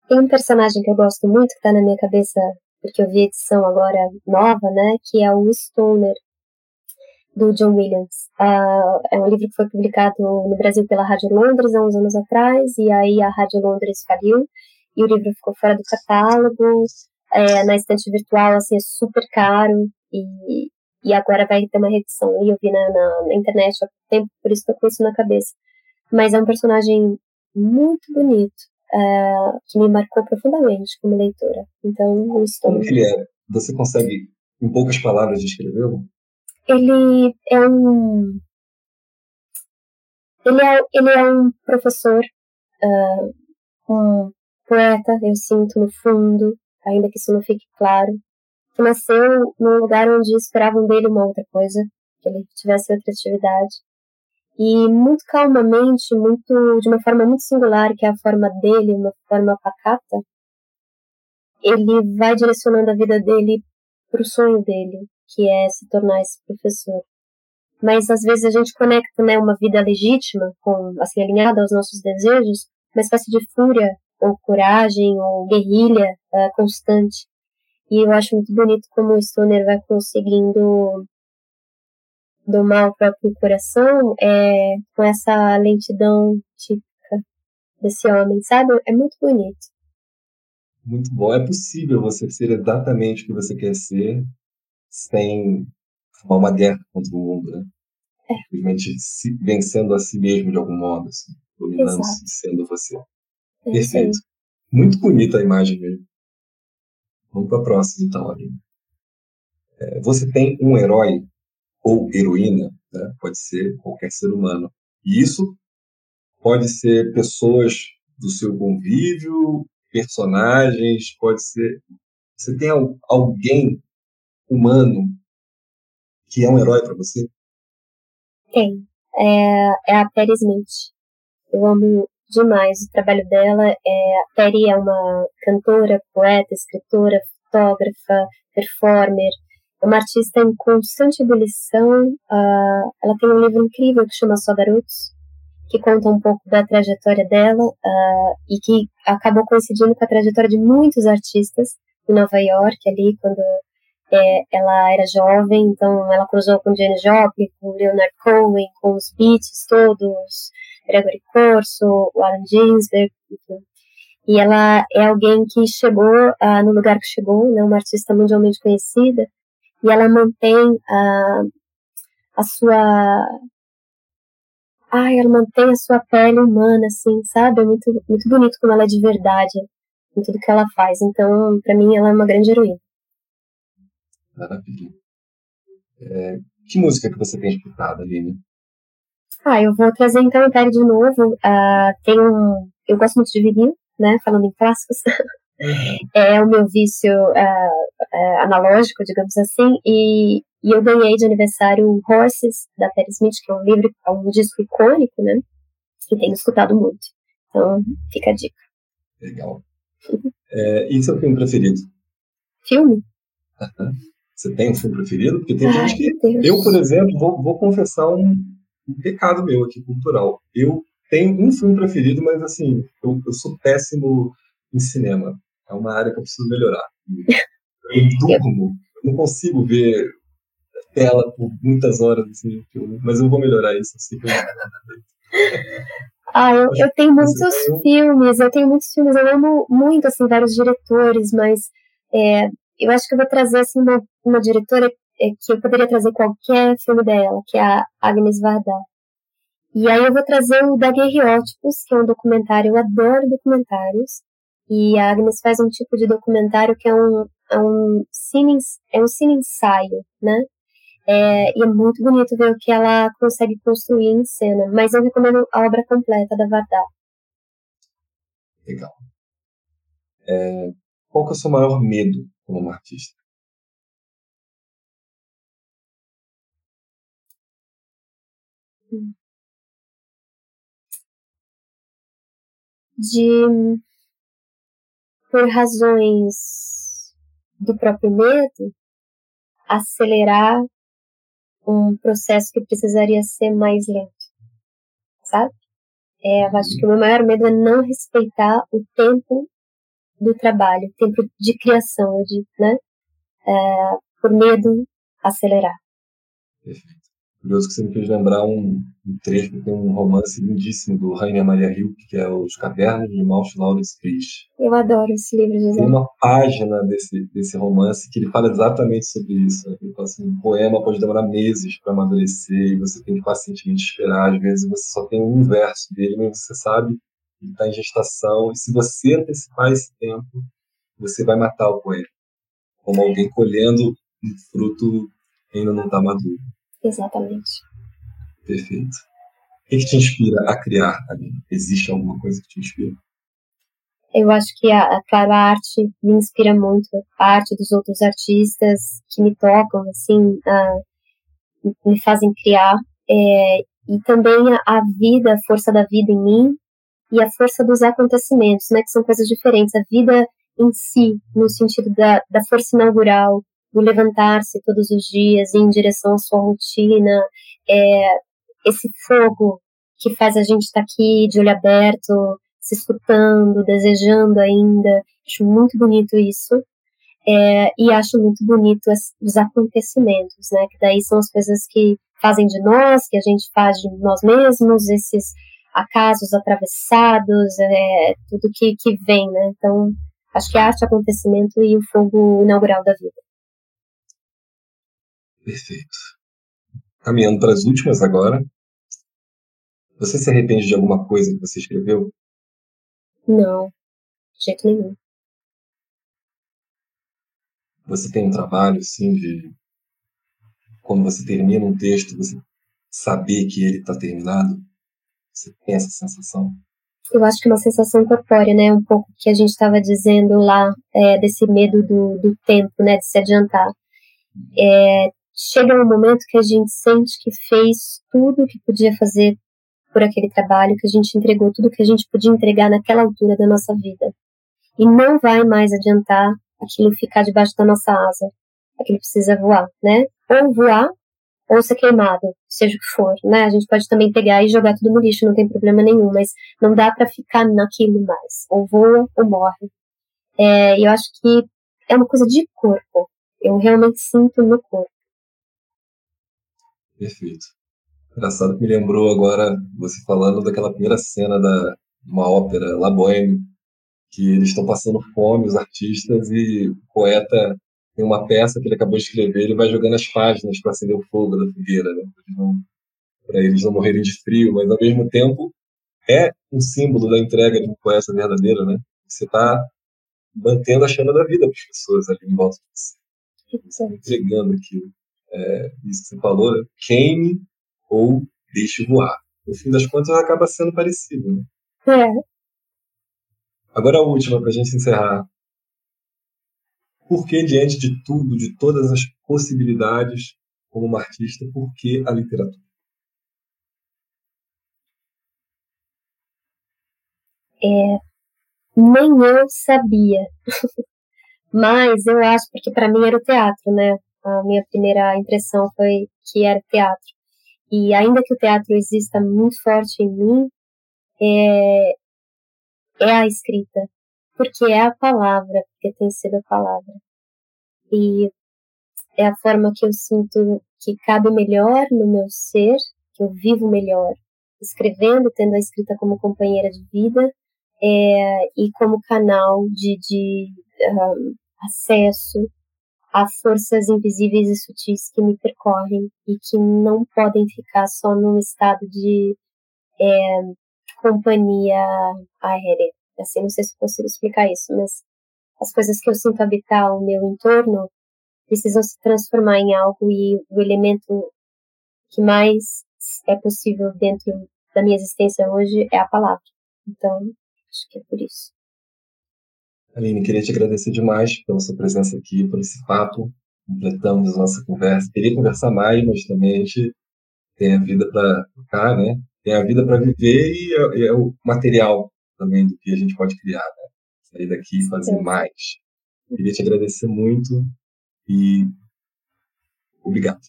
S2: Tem um personagem que eu gosto muito, que tá na minha cabeça porque eu vi a edição agora nova, né, que é o Stoner, do John Williams. Uh, é um livro que foi publicado no Brasil pela Rádio Londres há uns anos atrás, e aí a Rádio Londres faliu, e o livro ficou fora do catálogo, é, na estante virtual, assim, é super caro, e, e agora vai ter uma reedição, e eu vi na, na, na internet há tempo, por isso estou com isso na cabeça. Mas é um personagem muito bonito, uh, que me marcou profundamente como leitora. Então, estou.
S1: Como ele é? Você consegue, em poucas palavras, descrevê-lo?
S2: Ele é um. Ele é, ele é um professor, uh, um poeta, eu sinto no fundo, ainda que isso não fique claro, que nasceu num lugar onde esperavam dele uma outra coisa, que ele tivesse outra atividade, e muito calmamente, muito de uma forma muito singular, que é a forma dele, uma forma pacata, ele vai direcionando a vida dele para o sonho dele, que é se tornar esse professor. Mas às vezes a gente conecta né, uma vida legítima, com, assim, alinhada aos nossos desejos, uma espécie de fúria, ou coragem, ou guerrilha uh, constante. E eu acho muito bonito como o Stoner vai conseguindo domar o próprio coração é, com essa lentidão típica desse homem, sabe? É muito bonito.
S1: Muito bom. É possível você ser exatamente o que você quer ser sem uma guerra contra o mundo, né? É. Simplesmente vencendo a si mesmo de algum modo, assim, dominando-se, sendo você. É Perfeito. Muito bonita a imagem mesmo. Vamos para a próxima, então, Aline. É, você tem um herói ou heroína, né? pode ser qualquer ser humano. E isso pode ser pessoas do seu convívio, personagens, pode ser. Você tem alguém humano que é um herói para você?
S2: Tem. É, é a Perry Smith. Eu amo demais o trabalho dela. É, a Perry é uma cantora, poeta, escritora, fotógrafa, performer, é uma artista em constante ebulição. Uh, ela tem um livro incrível que chama Só Garotos, que conta um pouco da trajetória dela uh, e que acabou coincidindo com a trajetória de muitos artistas em Nova York, ali, quando é, ela era jovem. Então, ela cruzou com Jane Joplin, com Leonard Cohen, com os Beats todos, Gregory Corso, Warren Ginsberg, enfim. E ela é alguém que chegou uh, no lugar que chegou, né, uma artista mundialmente conhecida, e ela mantém a, a sua ai, ela mantém a sua pele humana, assim, sabe? É muito, muito bonito como ela é de verdade em tudo que ela faz. Então, para mim, ela é uma grande heroína.
S1: Maravilha. É, que música que você tem escutado, Aline?
S2: Ah, eu vou trazer então a Perry de novo. Uh, tem um, eu gosto muito de vinil, né? Falando em clássicos. (laughs) é o meu vício uh, uh, analógico, digamos assim, e, e, eu ganhei de aniversário Horses, da Perry Smith, que é um livro, é um disco icônico, né, e tenho escutado muito. Então, fica a dica.
S1: Legal. É, e seu filme preferido?
S2: Filme? (laughs)
S1: Você tem um filme preferido? Porque tem Ai, gente que... Eu, por exemplo, vou, vou confessar um, um pecado meu aqui, cultural. Eu tenho um filme preferido, mas assim, eu, eu sou péssimo em cinema. É uma área que eu preciso melhorar. Eu (laughs) durmo, eu não consigo ver tela por muitas horas assim, filme, mas eu vou melhorar isso. Assim, eu... (laughs)
S2: Ah, eu, eu tenho muitos eu filmes, eu tenho muitos filmes, eu amo muito, assim, vários diretores, mas é, eu acho que eu vou trazer, assim, uma, uma diretora é, que eu poderia trazer qualquer filme dela, que é a Agnes Varda. E aí eu vou trazer o Daguerreótipos, que é um documentário, eu adoro documentários, e a Agnes faz um tipo de documentário que é um, é um, cine, é um cine ensaio, né? É, e é muito bonito ver o que ela consegue construir em cena. Mas eu recomendo a obra completa da Vardar.
S1: Legal. É, qual que é o seu maior medo como uma artista?
S2: De por razões do próprio medo, acelerar um processo que precisaria ser mais lento, sabe? É, eu acho que o meu maior medo é não respeitar o tempo do trabalho, o tempo de criação, né? É, por medo acelerar.
S1: Curioso que você me fez lembrar um, um trecho que tem um romance lindíssimo do Rainer Maria Rilke, que é Os Cadernos de Maus Lawrence Frisch.
S2: Eu adoro esse livro, José.
S1: Tem uma página desse, desse romance que ele fala exatamente sobre isso. Ele fala assim, um poema pode demorar meses para amadurecer e você tem que pacientemente esperar. Às vezes você só tem um verso dele, mas você sabe que está em gestação. E se você antecipar esse tempo, você vai matar o poema. Como alguém colhendo um fruto ainda não está maduro.
S2: Exatamente.
S1: Perfeito. O que, te inspira a criar, Aline? Existe alguma coisa que te inspira?
S2: Eu acho que, a, claro, a arte me inspira muito. A arte dos outros artistas que me tocam, assim, me fazem criar. É, e também a, a, vida, a força da vida em mim e a força dos acontecimentos, né, que são coisas diferentes. A vida em si, no sentido da, da força inaugural, do levantar-se todos os dias em direção à sua rotina, é, esse fogo que faz a gente estar tá aqui de olho aberto, se escutando, desejando ainda. Acho muito bonito isso. É, e acho muito bonito os acontecimentos, né? Que daí são as coisas que fazem de nós, que a gente faz de nós mesmos, esses acasos atravessados, é, tudo que, que vem, né? Então, acho que arte, acontecimento e o fogo inaugural da vida.
S1: Perfeito. Caminhando para as últimas agora. Você se arrepende de alguma coisa que você escreveu?
S2: Não, de jeito nenhum.
S1: Você tem um trabalho, assim, de quando você termina um texto, você saber que ele está terminado? Você tem essa sensação?
S2: Eu acho que é uma sensação corpórea, né? Um pouco que a gente estava dizendo lá, é, desse medo do, do tempo, né? De se adiantar. É, chega um momento que a gente sente que fez tudo o que podia fazer por aquele trabalho, que a gente entregou tudo que a gente podia entregar naquela altura da nossa vida. E não vai mais adiantar aquilo ficar debaixo da nossa asa. Aquilo precisa voar, né? Ou voar, ou ser queimado, seja o que for, né? A gente pode também pegar e jogar tudo no lixo, não tem problema nenhum, mas não dá para ficar naquilo mais. Ou voa ou morre. É, eu acho que é uma coisa de corpo. Eu realmente sinto no corpo.
S1: Perfeito. Engraçado que me lembrou agora você falando daquela primeira cena da uma ópera, La Boheme, que eles estão passando fome, os artistas, e o poeta tem uma peça que ele acabou de escrever, ele vai jogando as páginas para acender o fogo da fogueira, né? para eles não morrerem de frio, mas ao mesmo tempo é um símbolo da entrega de um poeta verdadeiro, né? Você está mantendo a chama da vida para as pessoas ali em volta de você. Entregando aquilo. É, isso que você falou, queime ou deixe voar. No fim das contas, acaba sendo parecido. Né?
S2: É.
S1: Agora a última, para a gente encerrar. Por que, diante de tudo, de todas as possibilidades, como uma artista, por que a literatura?
S2: É, nem eu sabia. (laughs) Mas eu acho, porque para mim era o teatro, né? A minha primeira impressão foi que era teatro. E ainda que o teatro exista muito forte em mim, é, é a escrita, porque é a palavra, porque tem sido a palavra. E é a forma que eu sinto que cabe melhor no meu ser, que eu vivo melhor, escrevendo, tendo a escrita como companheira de vida é, e como canal de, de um, acesso a forças invisíveis e sutis que me percorrem e que não podem ficar só num estado de é, companhia aérea. Assim, não sei se consigo explicar isso, mas as coisas que eu sinto habitar o meu entorno precisam se transformar em algo e o elemento que mais é possível dentro da minha existência hoje é a palavra. Então, acho que é por isso.
S1: Aline, queria te agradecer demais pela sua presença aqui, por esse papo. Completamos a nossa conversa. Queria conversar mais, mas também a gente tem a vida para tocar, né? Tem a vida para viver e é, é, o material também do que a gente pode criar, né? Sair daqui e fazer Sim. mais. Queria te agradecer muito e obrigado.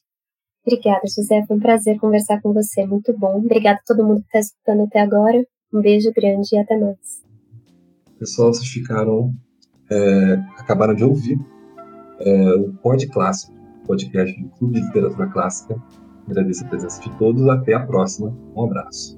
S2: Obrigada, José. Foi um prazer conversar com você. Muito bom. Obrigada a todo mundo que está escutando até agora. Um beijo grande e até mais.
S1: Pessoal, vocês ficaram. É, acabaram de ouvir é, o Pod Clássico, podcast do Clube de Literatura Clássica. Agradeço a presença de todos. Até a próxima. Um abraço.